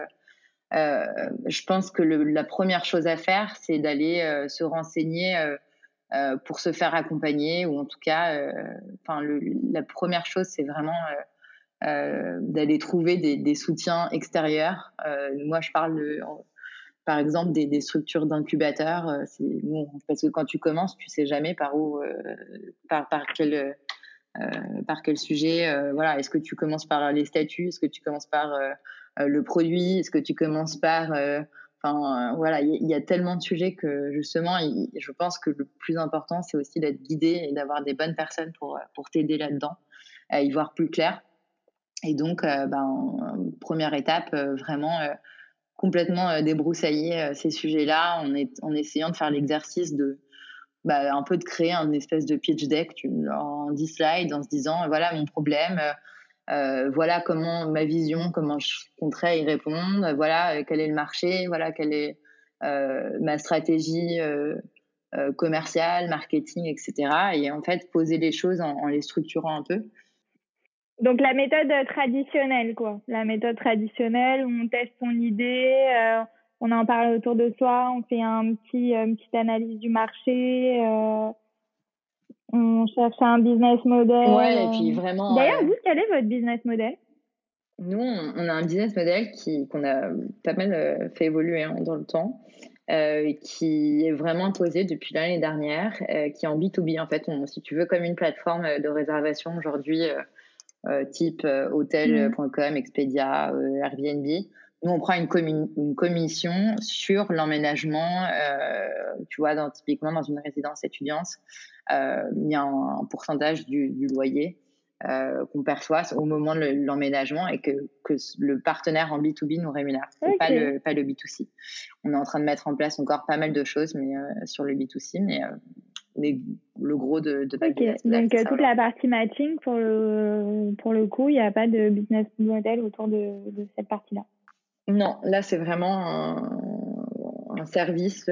euh, je pense que la première chose à faire, c'est d'aller euh, se renseigner pour se faire accompagner, ou en tout cas, enfin, la première chose, c'est vraiment d'aller trouver des, soutiens extérieurs. moi, je parle par exemple des, structures d'incubateurs. Parce que quand tu commences, tu sais jamais par où, par, quel par quel sujet euh, voilà est-ce que tu commences par les statuts est-ce que tu commences par euh, le produit est-ce que tu commences par enfin voilà il y, a tellement de sujets que justement je pense que le plus important c'est aussi d'être guidé et d'avoir des bonnes personnes pour pour t'aider là-dedans à y voir plus clair. Et donc ben, première étape vraiment complètement débroussailler ces sujets-là en, en essayant de faire l'exercice de bah, un peu de créer un espèce de pitch deck en 10 slides en se disant voilà mon problème, euh, voilà comment ma vision, comment je compterais y répondre, voilà euh, quel est le marché, voilà quelle est euh, ma stratégie commerciale, marketing, etc. Et en fait poser les choses en, les structurant un peu. Donc la méthode traditionnelle, quoi. La méthode traditionnelle où on teste son idée, on en parle autour de soi, on fait un petit, une petite analyse du marché, on cherche un business model. Ouais, et puis vraiment. D'ailleurs, vous, quel est votre business model? Nous, on a un business model qui qu'on a pas mal euh, fait évoluer hein, dans le temps. Euh, qui est vraiment posé depuis l'année dernière, euh, qui est en B2B en fait, si tu veux, comme une plateforme de réservation aujourd'hui, type hotel.com, Expedia, Airbnb. Nous, on prend une, une commission sur l'emménagement, tu vois, dans, typiquement dans une résidence étudiante, il y a un, pourcentage du, du loyer euh, qu'on perçoit au moment de l'emménagement et que, que, le partenaire en B2B nous rémunère. C'est pas le pas le B2C. On est en train de mettre en place encore pas mal de choses, mais euh, sur le B2C, mais, euh, mais le gros de, de okay. Donc toute la partie matching pour le pour le coup, il n'y a pas de business model autour de, de cette partie-là. Non, là c'est vraiment un, un service,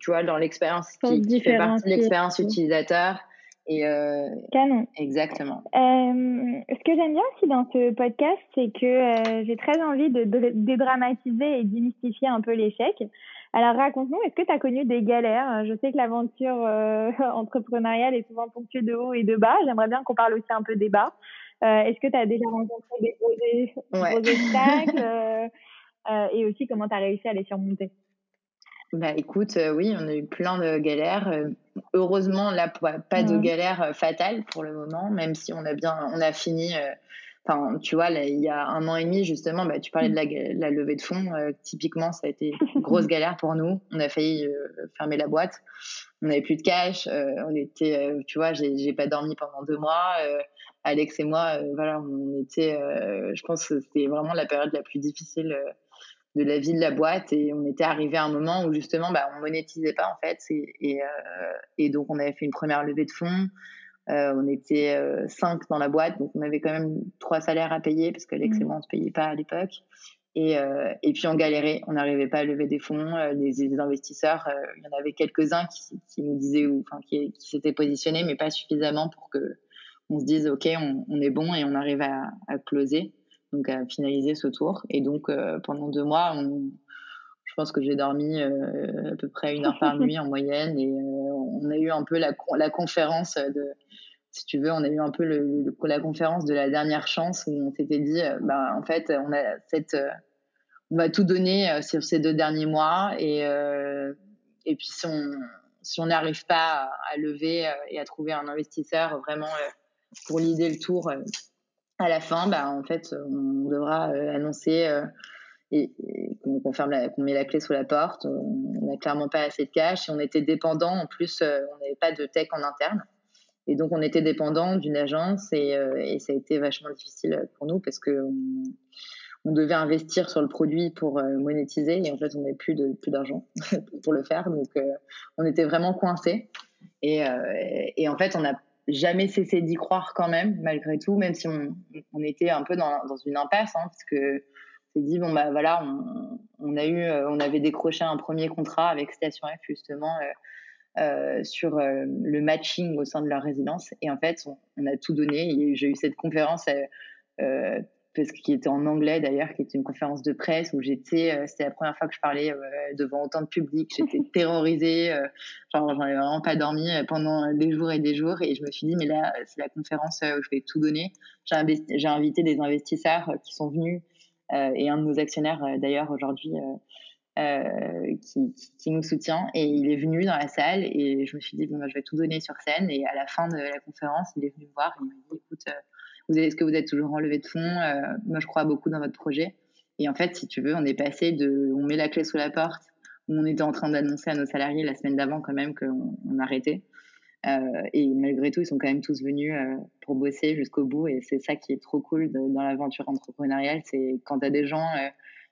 tu vois, dans l'expérience qui, qui, fait partie de l'expérience utilisateur et euh, Canon. Exactement. Euh, ce que j'aime bien aussi dans ce podcast, c'est que euh, j'ai très envie de, dédramatiser et démystifier un peu l'échec. Alors raconte-nous, est-ce que tu as connu des galères? Je sais que l'aventure euh, [LAUGHS] entrepreneuriale est souvent ponctuée de haut et de bas. J'aimerais bien qu'on parle aussi un peu des bas. Euh, est-ce que tu as déjà rencontré des gros, ouais. gros obstacles [LAUGHS] Et aussi comment tu as réussi à les surmonter? Bah écoute, euh, oui, on a eu plein de galères. Euh, heureusement, là, pas de galères euh, fatales pour le moment, même si on a bien, on a fini. Enfin, tu vois, là, il y a un an et demi justement, bah, tu parlais de la, la levée de fonds. typiquement, ça a été une [LAUGHS] grosse galère pour nous. On a failli fermer la boîte. On n'avait plus de cash. on était, tu vois, j'ai pas dormi pendant deux mois. Alex et moi, voilà, on était. je pense que c'était vraiment la période la plus difficile de la vie de la boîte et on était arrivé à un moment où justement bah, on monétisait pas en fait et, euh, et, donc on avait fait une première levée de fonds euh, on était euh, cinq dans la boîte donc on avait quand même trois salaires à payer parce que Alex et mmh. moi on se payait pas à l'époque et, et puis on galérait on n'arrivait pas à lever des fonds les, investisseurs il y en avait quelques-uns qui, qui, nous disaient ou enfin qui, qui s'étaient positionnés mais pas suffisamment pour que on se dise ok on, on est bon et on arrive à, à closer donc à finaliser ce tour. Et donc euh, pendant deux mois, je pense que j'ai dormi euh, à peu près une heure par [LAUGHS] nuit en moyenne et euh, on a eu un peu la, la conférence de, si tu veux, on a eu un peu le, la conférence de la dernière chance où on s'était dit, bah, en fait, on a cette, on va tout donner sur ces deux derniers mois et, et puis si on, si on n'arrive pas à, lever et à trouver un investisseur vraiment pour l'idée le tour à la fin, bah, en fait, on devra euh, annoncer euh, et, qu'on qu'on met la clé sous la porte. On n'a clairement pas assez de cash et on était dépendant. En plus, euh, on n'avait pas de tech en interne. Et donc, on était dépendant d'une agence et, et, ça a été vachement difficile pour nous parce que on, devait investir sur le produit pour monétiser et en fait, on n'avait plus de plus d'argent [LAUGHS] pour le faire. Donc, on était vraiment coincés. Et, et, en fait, on a jamais cessé d'y croire quand même, malgré tout, même si on, on était un peu dans, dans une impasse, hein, parce que s'est dit bon bah voilà, on, on, a eu, euh, on avait décroché un premier contrat avec Station F justement euh, euh, sur euh, le matching au sein de leur résidence, et en fait on, on a tout donné. J'ai eu cette conférence parce qu'il était en anglais d'ailleurs, qui était une conférence de presse où j'étais, euh, c'était la première fois que je parlais euh, devant autant de public, j'étais [LAUGHS] terrorisée, euh, genre j'en avais vraiment pas dormi pendant des jours et des jours. Et je me suis dit mais là c'est la conférence où je vais tout donner. J'ai invité des investisseurs qui sont venus et un de nos actionnaires d'ailleurs aujourd'hui qui, qui, nous soutient. Et il est venu dans la salle et je me suis dit bon bah, je vais tout donner sur scène. Et à la fin de la conférence il est venu me voir et il m'a dit écoute est-ce que vous êtes toujours en levée de fonds euh, Moi, je crois beaucoup dans votre projet. Et en fait, si tu veux, on est passé de, on met la clé sous la porte, où on était en train d'annoncer à nos salariés la semaine d'avant quand même qu'on on arrêtait. Euh, et malgré tout, ils sont quand même tous venus euh, pour bosser jusqu'au bout. Et c'est ça qui est trop cool dans l'aventure entrepreneuriale, c'est quand tu as des gens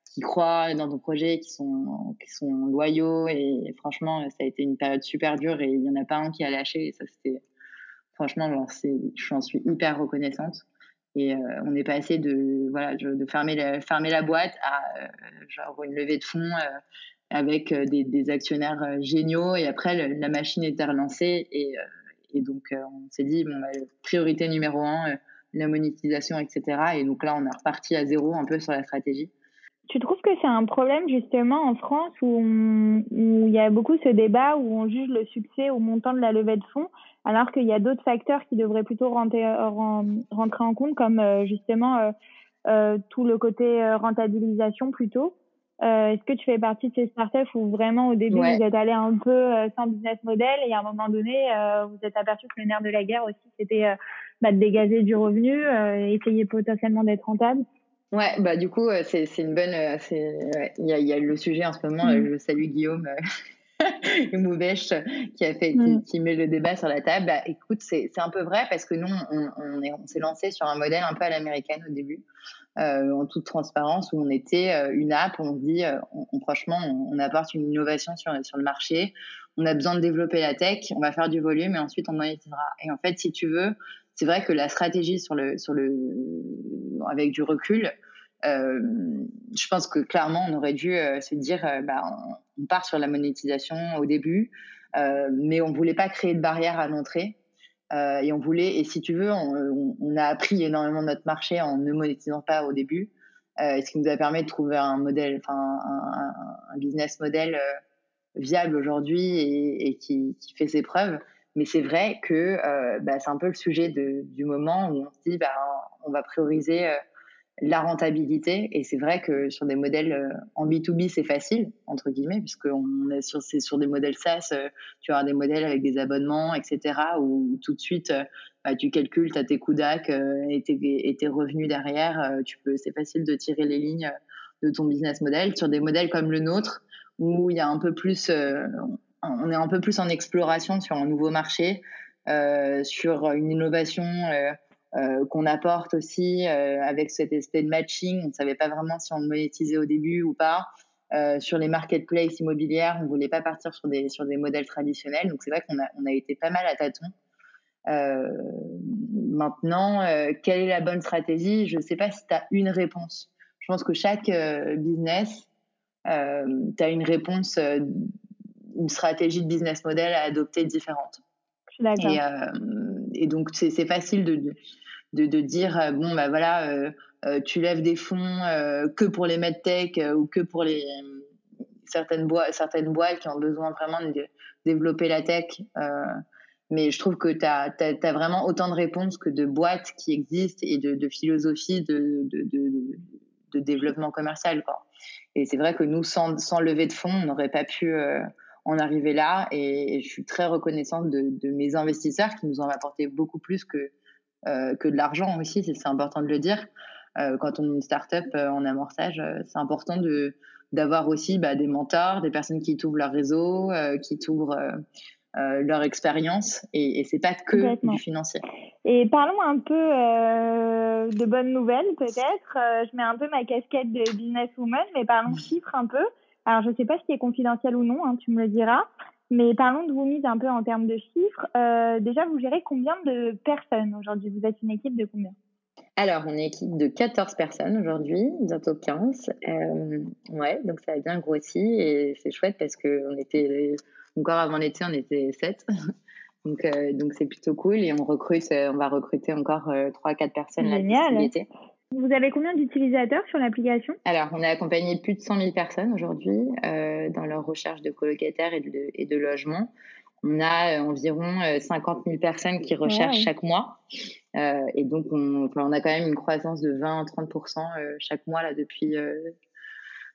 qui croient dans ton projet, qui sont, qui sont loyaux. Et franchement, ça a été une période super dure et il n'y en a pas un qui a lâché. Et ça, c'était, franchement, j'en suis hyper reconnaissante. Et on est passé de, de fermer, la, boîte à genre une levée de fonds avec des, des, actionnaires géniaux. Et après, la machine était relancée. Et, et donc, on s'est dit, bon, bah, priorité numéro un, la monétisation, etc. Et donc là, on est reparti à zéro un peu sur la stratégie. Tu trouves que c'est un problème justement en France où il y a beaucoup ce débat où on juge le succès au montant de la levée de fonds, alors qu'il y a d'autres facteurs qui devraient plutôt rentrer, rentrer en compte, comme euh, justement euh, euh, tout le côté rentabilisation plutôt. Est-ce que tu fais partie de ces startups où vraiment au début vous êtes allé un peu sans business model et à un moment donné vous êtes aperçu que le nerf de la guerre aussi c'était bah, de dégager du revenu, essayer potentiellement d'être rentable? Ouais, bah du coup, c'est une bonne. Il y, a, y, a, le sujet en ce moment. Mm. Je salue Guillaume [LAUGHS] Moubèche qui a fait, mm. qui, met le débat sur la table. Bah, écoute, c'est un peu vrai parce que nous, on, s'est lancé sur un modèle un peu à l'américaine au début, euh, en toute transparence, où on était euh, une app. Où on se dit, euh, on, franchement, on, apporte une innovation sur, sur le marché. On a besoin de développer la tech. On va faire du volume et ensuite on monétisera. Et en fait, si tu veux, c'est vrai que la stratégie sur le, sur le, avec du recul, euh, je pense que clairement, on aurait dû euh, se dire, euh, bah, on, part sur la monétisation au début, mais on voulait pas créer de barrière à l'entrée. et on voulait, et si tu veux, on, a appris énormément de notre marché en ne monétisant pas au début, ce qui nous a permis de trouver un modèle, enfin un, business model viable aujourd'hui et, qui, fait ses preuves. Mais c'est vrai que euh, bah, c'est un peu le sujet du moment où on se dit bah, on va prioriser euh, la rentabilité. Et c'est vrai que sur des modèles euh, en B2B, c'est facile, entre guillemets, puisqu'on est sur, c'est sur des modèles SaaS, tu as des modèles avec des abonnements, etc., où tout de suite, bah, tu calcules, tu as tes coûts DAC et, tes, et tes revenus derrière. tu peux, c'est facile de tirer les lignes de ton business model. Sur des modèles comme le nôtre, où il y a un peu plus, on est un peu plus en exploration sur un nouveau marché, euh, sur une innovation euh, euh, qu'on apporte aussi avec cet aspect de matching. On ne savait pas vraiment si on le monétisait au début ou pas. sur les marketplaces immobilières, on voulait pas partir sur des sur des modèles traditionnels. Donc c'est vrai qu'on a on a été pas mal à tâtons. maintenant, quelle est la bonne stratégie? Je ne sais pas si tu as une réponse. Je pense que chaque business, tu as une réponse une stratégie de business model à adopter différente. Et, euh, et, donc, c'est facile de, de, de, dire, euh, bon, bah voilà, euh, tu lèves des fonds que pour les medtech ou que pour les certaines, boîtes, certaines boîtes qui ont besoin vraiment de développer la tech. mais je trouve que tu as, as, as, vraiment autant de réponses que de boîtes qui existent et de, de philosophie de, de, de, développement commercial. Quoi. Et c'est vrai que nous, sans, sans lever de fonds, on n'aurait pas pu en arriver là. Et, je suis très reconnaissante de, de, mes investisseurs qui nous ont apporté beaucoup plus que, euh, que de l'argent aussi, c'est important de le dire. Euh, quand on est une start-up euh, en amorçage, c'est important de d'avoir aussi bah, des mentors, des personnes qui t'ouvrent leur réseau, qui t'ouvrent euh, leur expérience et, et c'est pas que du financier. Et parlons un peu euh, de bonnes nouvelles peut-être. je mets un peu ma casquette de businesswoman, mais parlons chiffres un peu. Alors, je ne sais pas si c'est confidentiel ou non, hein, tu me le diras. Mais parlons de vos mises un peu en termes de chiffres. Euh, déjà, vous gérez combien de personnes aujourd'hui? Vous êtes une équipe de combien? Alors, on est une équipe de 14 personnes aujourd'hui, bientôt 15. Euh, ouais, donc ça a bien grossi et c'est chouette parce qu'on était, encore avant l'été, on était 7. [LAUGHS] donc, euh, donc c'est plutôt cool et on recrute, on va recruter encore 3-4 personnes Génial. l'été. Vous avez combien d'utilisateurs sur l'application? Alors, on a accompagné plus de 100 000 personnes aujourd'hui euh, dans leur recherche de colocataires et de, et de logements. On a euh, environ 50 euh, 000 personnes qui recherchent chaque mois. Euh, et donc, on, a quand même une croissance de 20-30% euh, chaque mois là, depuis, euh,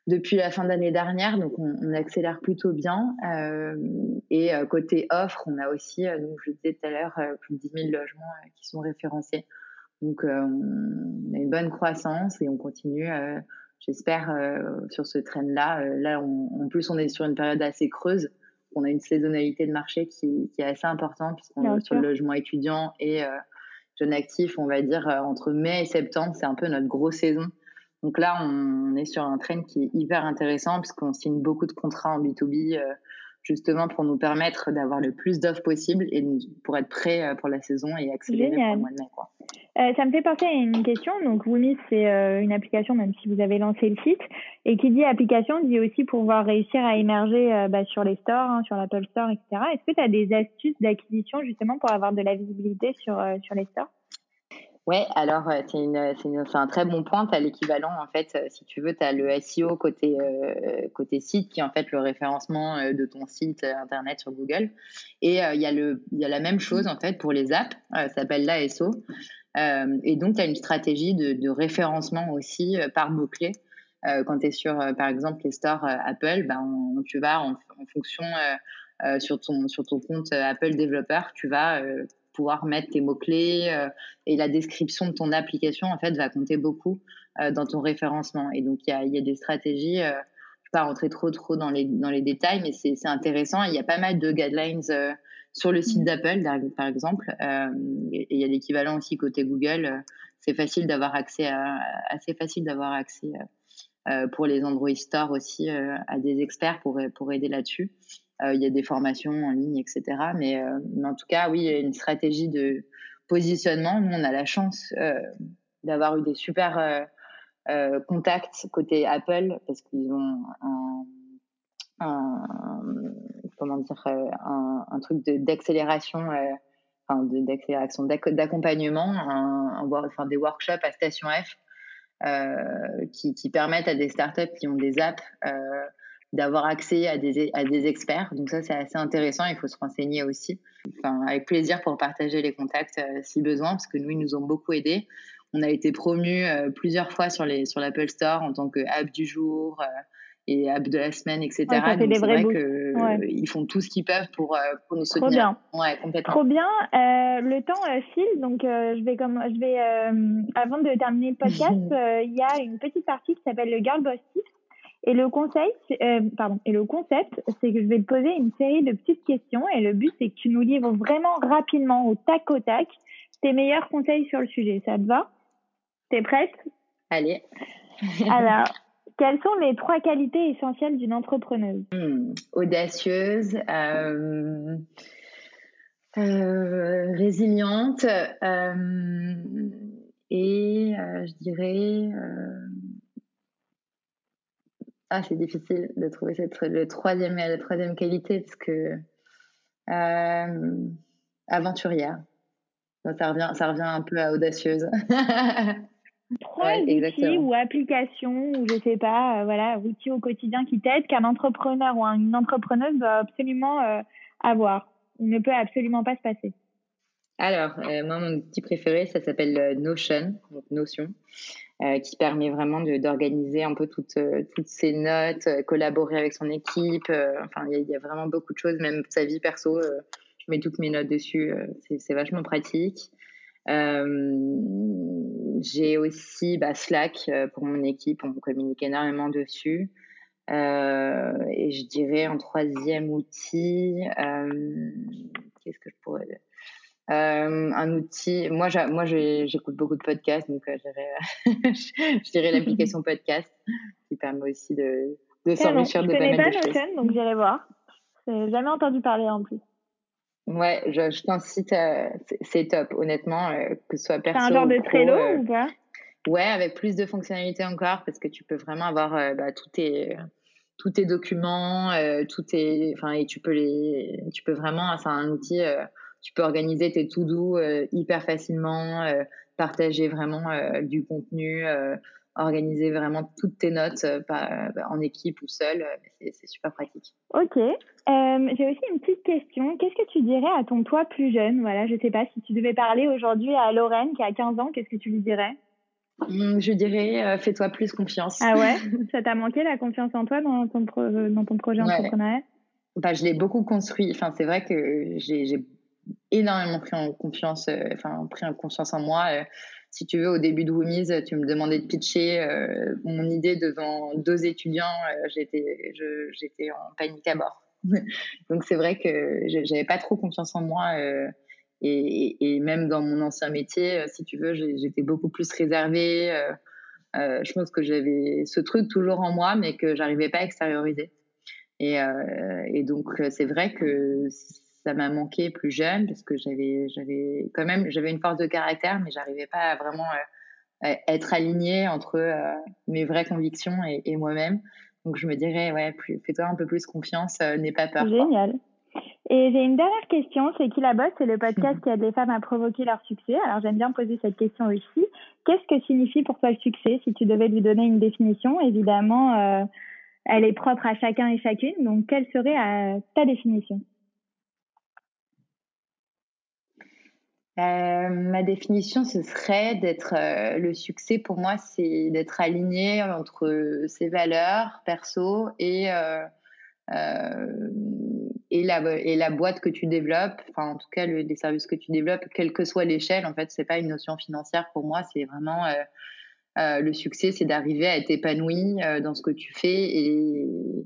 depuis la fin d'année dernière. Donc, on, on, accélère plutôt bien. et côté offre, on a aussi, donc, je disais tout à l'heure, plus de 10 000 logements qui sont référencés. Donc, euh, on a une bonne croissance et on continue, euh, j'espère, euh, sur ce train-là. là, on, en plus, on est sur une période assez creuse. On a une saisonnalité de marché qui, qui est assez importante puisqu'on est sur le logement étudiant et jeune actif, on va dire, entre mai et septembre, c'est un peu notre grosse saison. Donc là, on, est sur un trend qui est hyper intéressant puisqu'on signe beaucoup de contrats en B2B justement pour nous permettre d'avoir le plus d'offres possible et pour être prêt euh, pour la saison et accélérer pour le mois de mai. Quoi. Euh, ça me fait penser à une question. Donc, Woomis, c'est euh, une application, même si vous avez lancé le site. Et qui dit application dit aussi pouvoir réussir à émerger bah, sur les stores, hein, sur l'Apple Store, etc. Est-ce que tu as des astuces d'acquisition justement pour avoir de la visibilité sur, sur les stores? Ouais, alors euh, c'est un très bon point. Tu as l'équivalent, en fait, euh, si tu veux, tu as le SEO côté, euh, côté site, qui est en fait le référencement de ton site internet sur Google. Et il y, a y a la même chose, en fait, pour les apps. ça s'appelle l'ASO. et donc, tu as une stratégie de, référencement aussi par mots-clés. quand tu es sur, par exemple, les stores Apple, ben, tu vas en, fonction sur, ton, sur ton compte Apple développeur, tu vas pouvoir mettre tes mots-clés euh, et la description de ton application, en fait, va compter beaucoup euh, dans ton référencement. Et donc, il y a, y a, des stratégies, euh, je ne vais pas rentrer trop, trop dans les, dans les détails, mais c'est intéressant. Il y a pas mal de guidelines sur le site mmh. d'Apple, par exemple. et il y a l'équivalent aussi côté Google. c'est facile d'avoir accès à, assez facile d'avoir accès pour les Android Store aussi à des experts pour, pour aider là-dessus. Euh, il y a des formations en ligne, etc. Mais, euh, mais en tout cas, oui, il y a une stratégie de positionnement. Nous, on a la chance euh, d'avoir eu des super contacts côté Apple parce qu'ils ont un, comment dire un, truc d'accélération enfin d'accélération d'accompagnement enfin des workshops à Station F qui, permettent à des startups qui ont des apps d'avoir accès à des, à des experts. Donc ça, c'est assez intéressant. Il faut se renseigner aussi. Enfin, avec plaisir pour partager les contacts euh, si besoin, parce que nous, ils nous ont beaucoup aidés. On a été promus euh, plusieurs fois sur les sur l'Apple Store en tant que app du jour. Euh, et app de la semaine, etc. Donc c'est vrai qu'ils font tout ce qu'ils peuvent pour, pour nous soutenir. Trop bien. Ouais, complètement. Trop bien. le temps file, donc je vais comme je vais avant de terminer le podcast, [LAUGHS] il y a une petite partie qui s'appelle le Girl Boss Tips et le conseil, euh, pardon, et le concept, c'est que je vais te poser une série de petites questions et le but c'est que tu nous livres vraiment rapidement, au tac au tac, tes meilleurs conseils sur le sujet. Ça te va? T'es prête? Allez. [LAUGHS] Alors, quelles sont les trois qualités essentielles d'une entrepreneuse? Hmm, Audacieuse, euh, euh, résiliente euh, et je dirais ah, c'est difficile de trouver cette, le troisième, la troisième qualité parce que euh, aventurière. Ça revient, ça revient un peu à audacieuse. [LAUGHS] Trois outils ou applications ou je sais pas, euh, voilà, outils au quotidien qui t'aident qu'un entrepreneur ou une entrepreneuse doit absolument euh, avoir. Il ne peut absolument pas se passer. Alors, moi, mon outil préféré, ça s'appelle Notion, donc Notion. Euh, qui permet vraiment d'organiser un peu toutes, euh, toutes ces notes, euh, collaborer avec son équipe. enfin, il y, a vraiment beaucoup de choses, même sa vie perso. je mets toutes mes notes dessus. c'est vachement pratique. J'ai aussi bah, Slack pour mon équipe. On communique énormément dessus. et je dirais en troisième outil, qu'est-ce que je pourrais dire? Euh, un outil. Moi, moi, j'écoute beaucoup de podcasts, donc euh, [LAUGHS] je dirais l'application podcast qui permet aussi de, de s'enrichir de pas mal de choses. Donc j'irai voir. J'ai jamais entendu parler en plus. Ouais, je, je t'incite, c'est top, honnêtement, euh, que ce soit perso. C'est un genre de Trello ou pas? Ouais, avec plus de fonctionnalités encore, parce que tu peux vraiment avoir bah, tous tes tous tes documents, tout tes, enfin, et tu peux les, tu peux vraiment, c'est un outil tu peux organiser tes to do euh, hyper facilement, euh, partager vraiment euh, du contenu, organiser vraiment toutes tes notes en équipe ou seul. c'est super pratique. Ok. J'ai aussi une petite question. Qu'est-ce que tu dirais à ton toi plus jeune? Voilà, je sais pas si tu devais parler aujourd'hui à Lorraine qui a 15 ans, qu'est-ce que tu lui dirais? Mmh, je dirais, fais-toi plus confiance. Ah ouais? [LAUGHS] Ça t'a manqué la confiance en toi dans ton, dans ton projet entrepreneurial? Bah, Je l'ai beaucoup construit. Enfin, c'est vrai que j'ai énormément pris en confiance, euh, enfin pris en confiance en moi. Euh, si tu veux, au début de Woomies, tu me demandais de pitcher euh, mon idée devant deux étudiants. j'étais, j'étais en panique à bord. [LAUGHS] Donc c'est vrai que j'avais pas trop confiance en moi. Et, même dans mon ancien métier, si tu veux, j'étais beaucoup plus réservée. je pense que j'avais ce truc toujours en moi, mais que j'arrivais pas à extérioriser. Et donc, c'est vrai que ça m'a manqué plus jeune parce que j'avais, j'avais quand même, j'avais une force de caractère, mais j'arrivais pas à vraiment être alignée entre mes vraies convictions et, moi-même. Donc, je me dirais, ouais, fais-toi un peu plus confiance, n'aie pas peur. Génial. Et j'ai une dernière question, c'est qui la bosse C'est le podcast qui aide les femmes à provoquer leur succès. Alors j'aime bien poser cette question aussi. Qu'est-ce que signifie pour toi le succès? Si tu devais lui donner une définition, évidemment, euh, elle est propre à chacun et chacune. Donc quelle serait euh, ta définition? Euh, ma définition, ce serait d'être le succès pour moi, c'est d'être aligné entre ses valeurs perso et la, boîte que tu développes, enfin en tout cas les services que tu développes, quelle que soit l'échelle, en fait, c'est pas une notion financière pour moi, c'est vraiment euh, euh, le succès, c'est d'arriver à être épanoui euh, dans ce que tu fais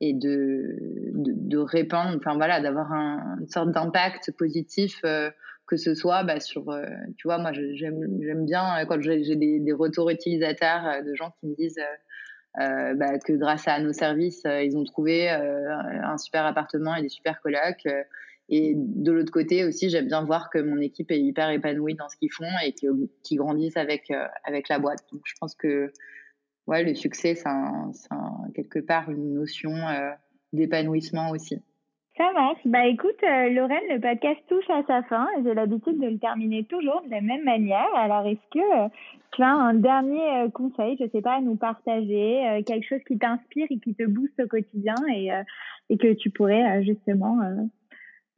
et, de, répandre, enfin voilà, d'avoir un, une sorte d'impact positif, euh, que ce soit bah, sur, euh, tu vois, moi j'aime bien quand j'ai des, retours utilisateurs de gens qui me disent euh, bah, que grâce à nos services, euh, ils ont trouvé euh, un super appartement et des super colocs. et de l'autre côté aussi, j'aime bien voir que mon équipe est hyper épanouie dans ce qu'ils font et qu'ils grandissent avec, avec la boîte. Donc je pense que ouais, le succès, c'est quelque part une notion d'épanouissement aussi. Ça marche. Bah écoute, euh, Lorraine, le podcast touche à sa fin j'ai l'habitude de le terminer toujours de la même manière. Alors est-ce que euh, tu as un dernier euh, conseil, je sais pas, à nous partager, quelque chose qui t'inspire et qui te booste au quotidien et, et que tu pourrais justement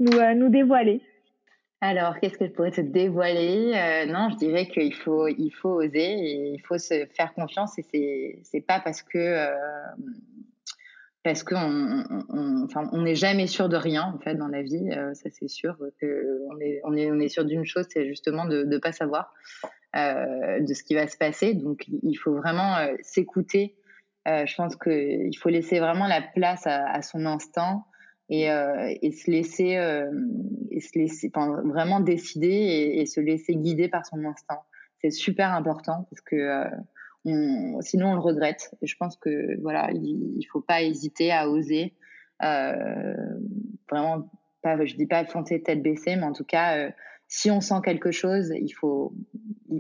nous, nous dévoiler? Alors, qu'est-ce que je pourrais te dévoiler? Non, je dirais qu'il faut, il faut oser et il faut se faire confiance et c'est, c'est pas parce que parce qu'on on, enfin, on n'est jamais sûr de rien en fait dans la vie, euh, ça c'est sûr que on est on est on est sûr d'une chose, c'est justement de ne pas savoir euh, de ce qui va se passer. Donc il faut vraiment euh, s'écouter. Je pense que il faut laisser vraiment la place à, son instinct et, et se laisser et se laisser enfin, vraiment décider et, et, se laisser guider par son instinct. C'est super important parce que sinon on le regrette. Et je pense que voilà, il, il faut pas hésiter à oser. Euh, vraiment, je dis pas foncer tête baissée, mais en tout cas, euh, si on sent quelque chose, il faut,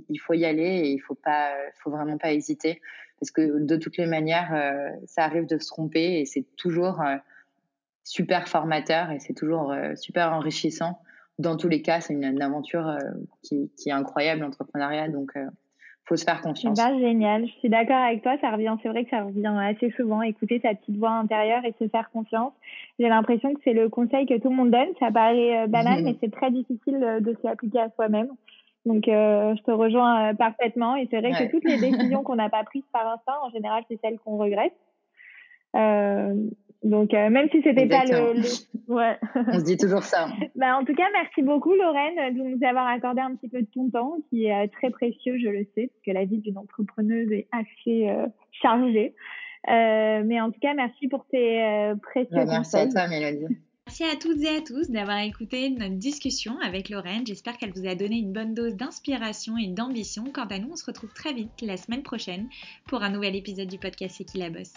il, faut y aller et il faut pas, faut vraiment pas hésiter parce que de toutes les manières, euh, ça arrive de se tromper et c'est toujours euh, super formateur et c'est toujours super enrichissant. Dans tous les cas, c'est une, une, aventure qui, qui, est incroyable, l'entrepreneuriat. Donc, faut se faire confiance. Bah, génial, je suis d'accord avec toi, ça revient, c'est vrai que ça revient assez souvent, écouter sa petite voix intérieure et se faire confiance. J'ai l'impression que c'est le conseil que tout le monde donne, ça paraît euh, banal, mais c'est très difficile euh, de s'y appliquer à soi-même. Donc, euh, je te rejoins euh, parfaitement et c'est vrai ouais. que toutes les [LAUGHS] décisions qu'on n'a pas prises par instinct, en général, c'est celles qu'on regrette. Euh, donc, euh, même si c'était pas le, le... Ouais. [LAUGHS] On se dit toujours ça. [LAUGHS] bah, en tout cas, merci beaucoup, Lorraine, de nous avoir accordé un petit peu de ton temps, qui est euh, très précieux, je le sais, parce que la vie d'une entrepreneuse est assez euh, chargée. Euh, mais en tout cas, merci pour tes euh, précieux bah, merci conseils. Merci à toi, Mélodie. Merci à toutes et à tous d'avoir écouté notre discussion avec Lorraine. J'espère qu'elle vous a donné une bonne dose d'inspiration et d'ambition. Quant à nous, on se retrouve très vite la semaine prochaine pour un nouvel épisode du podcast C'est qui la bosse.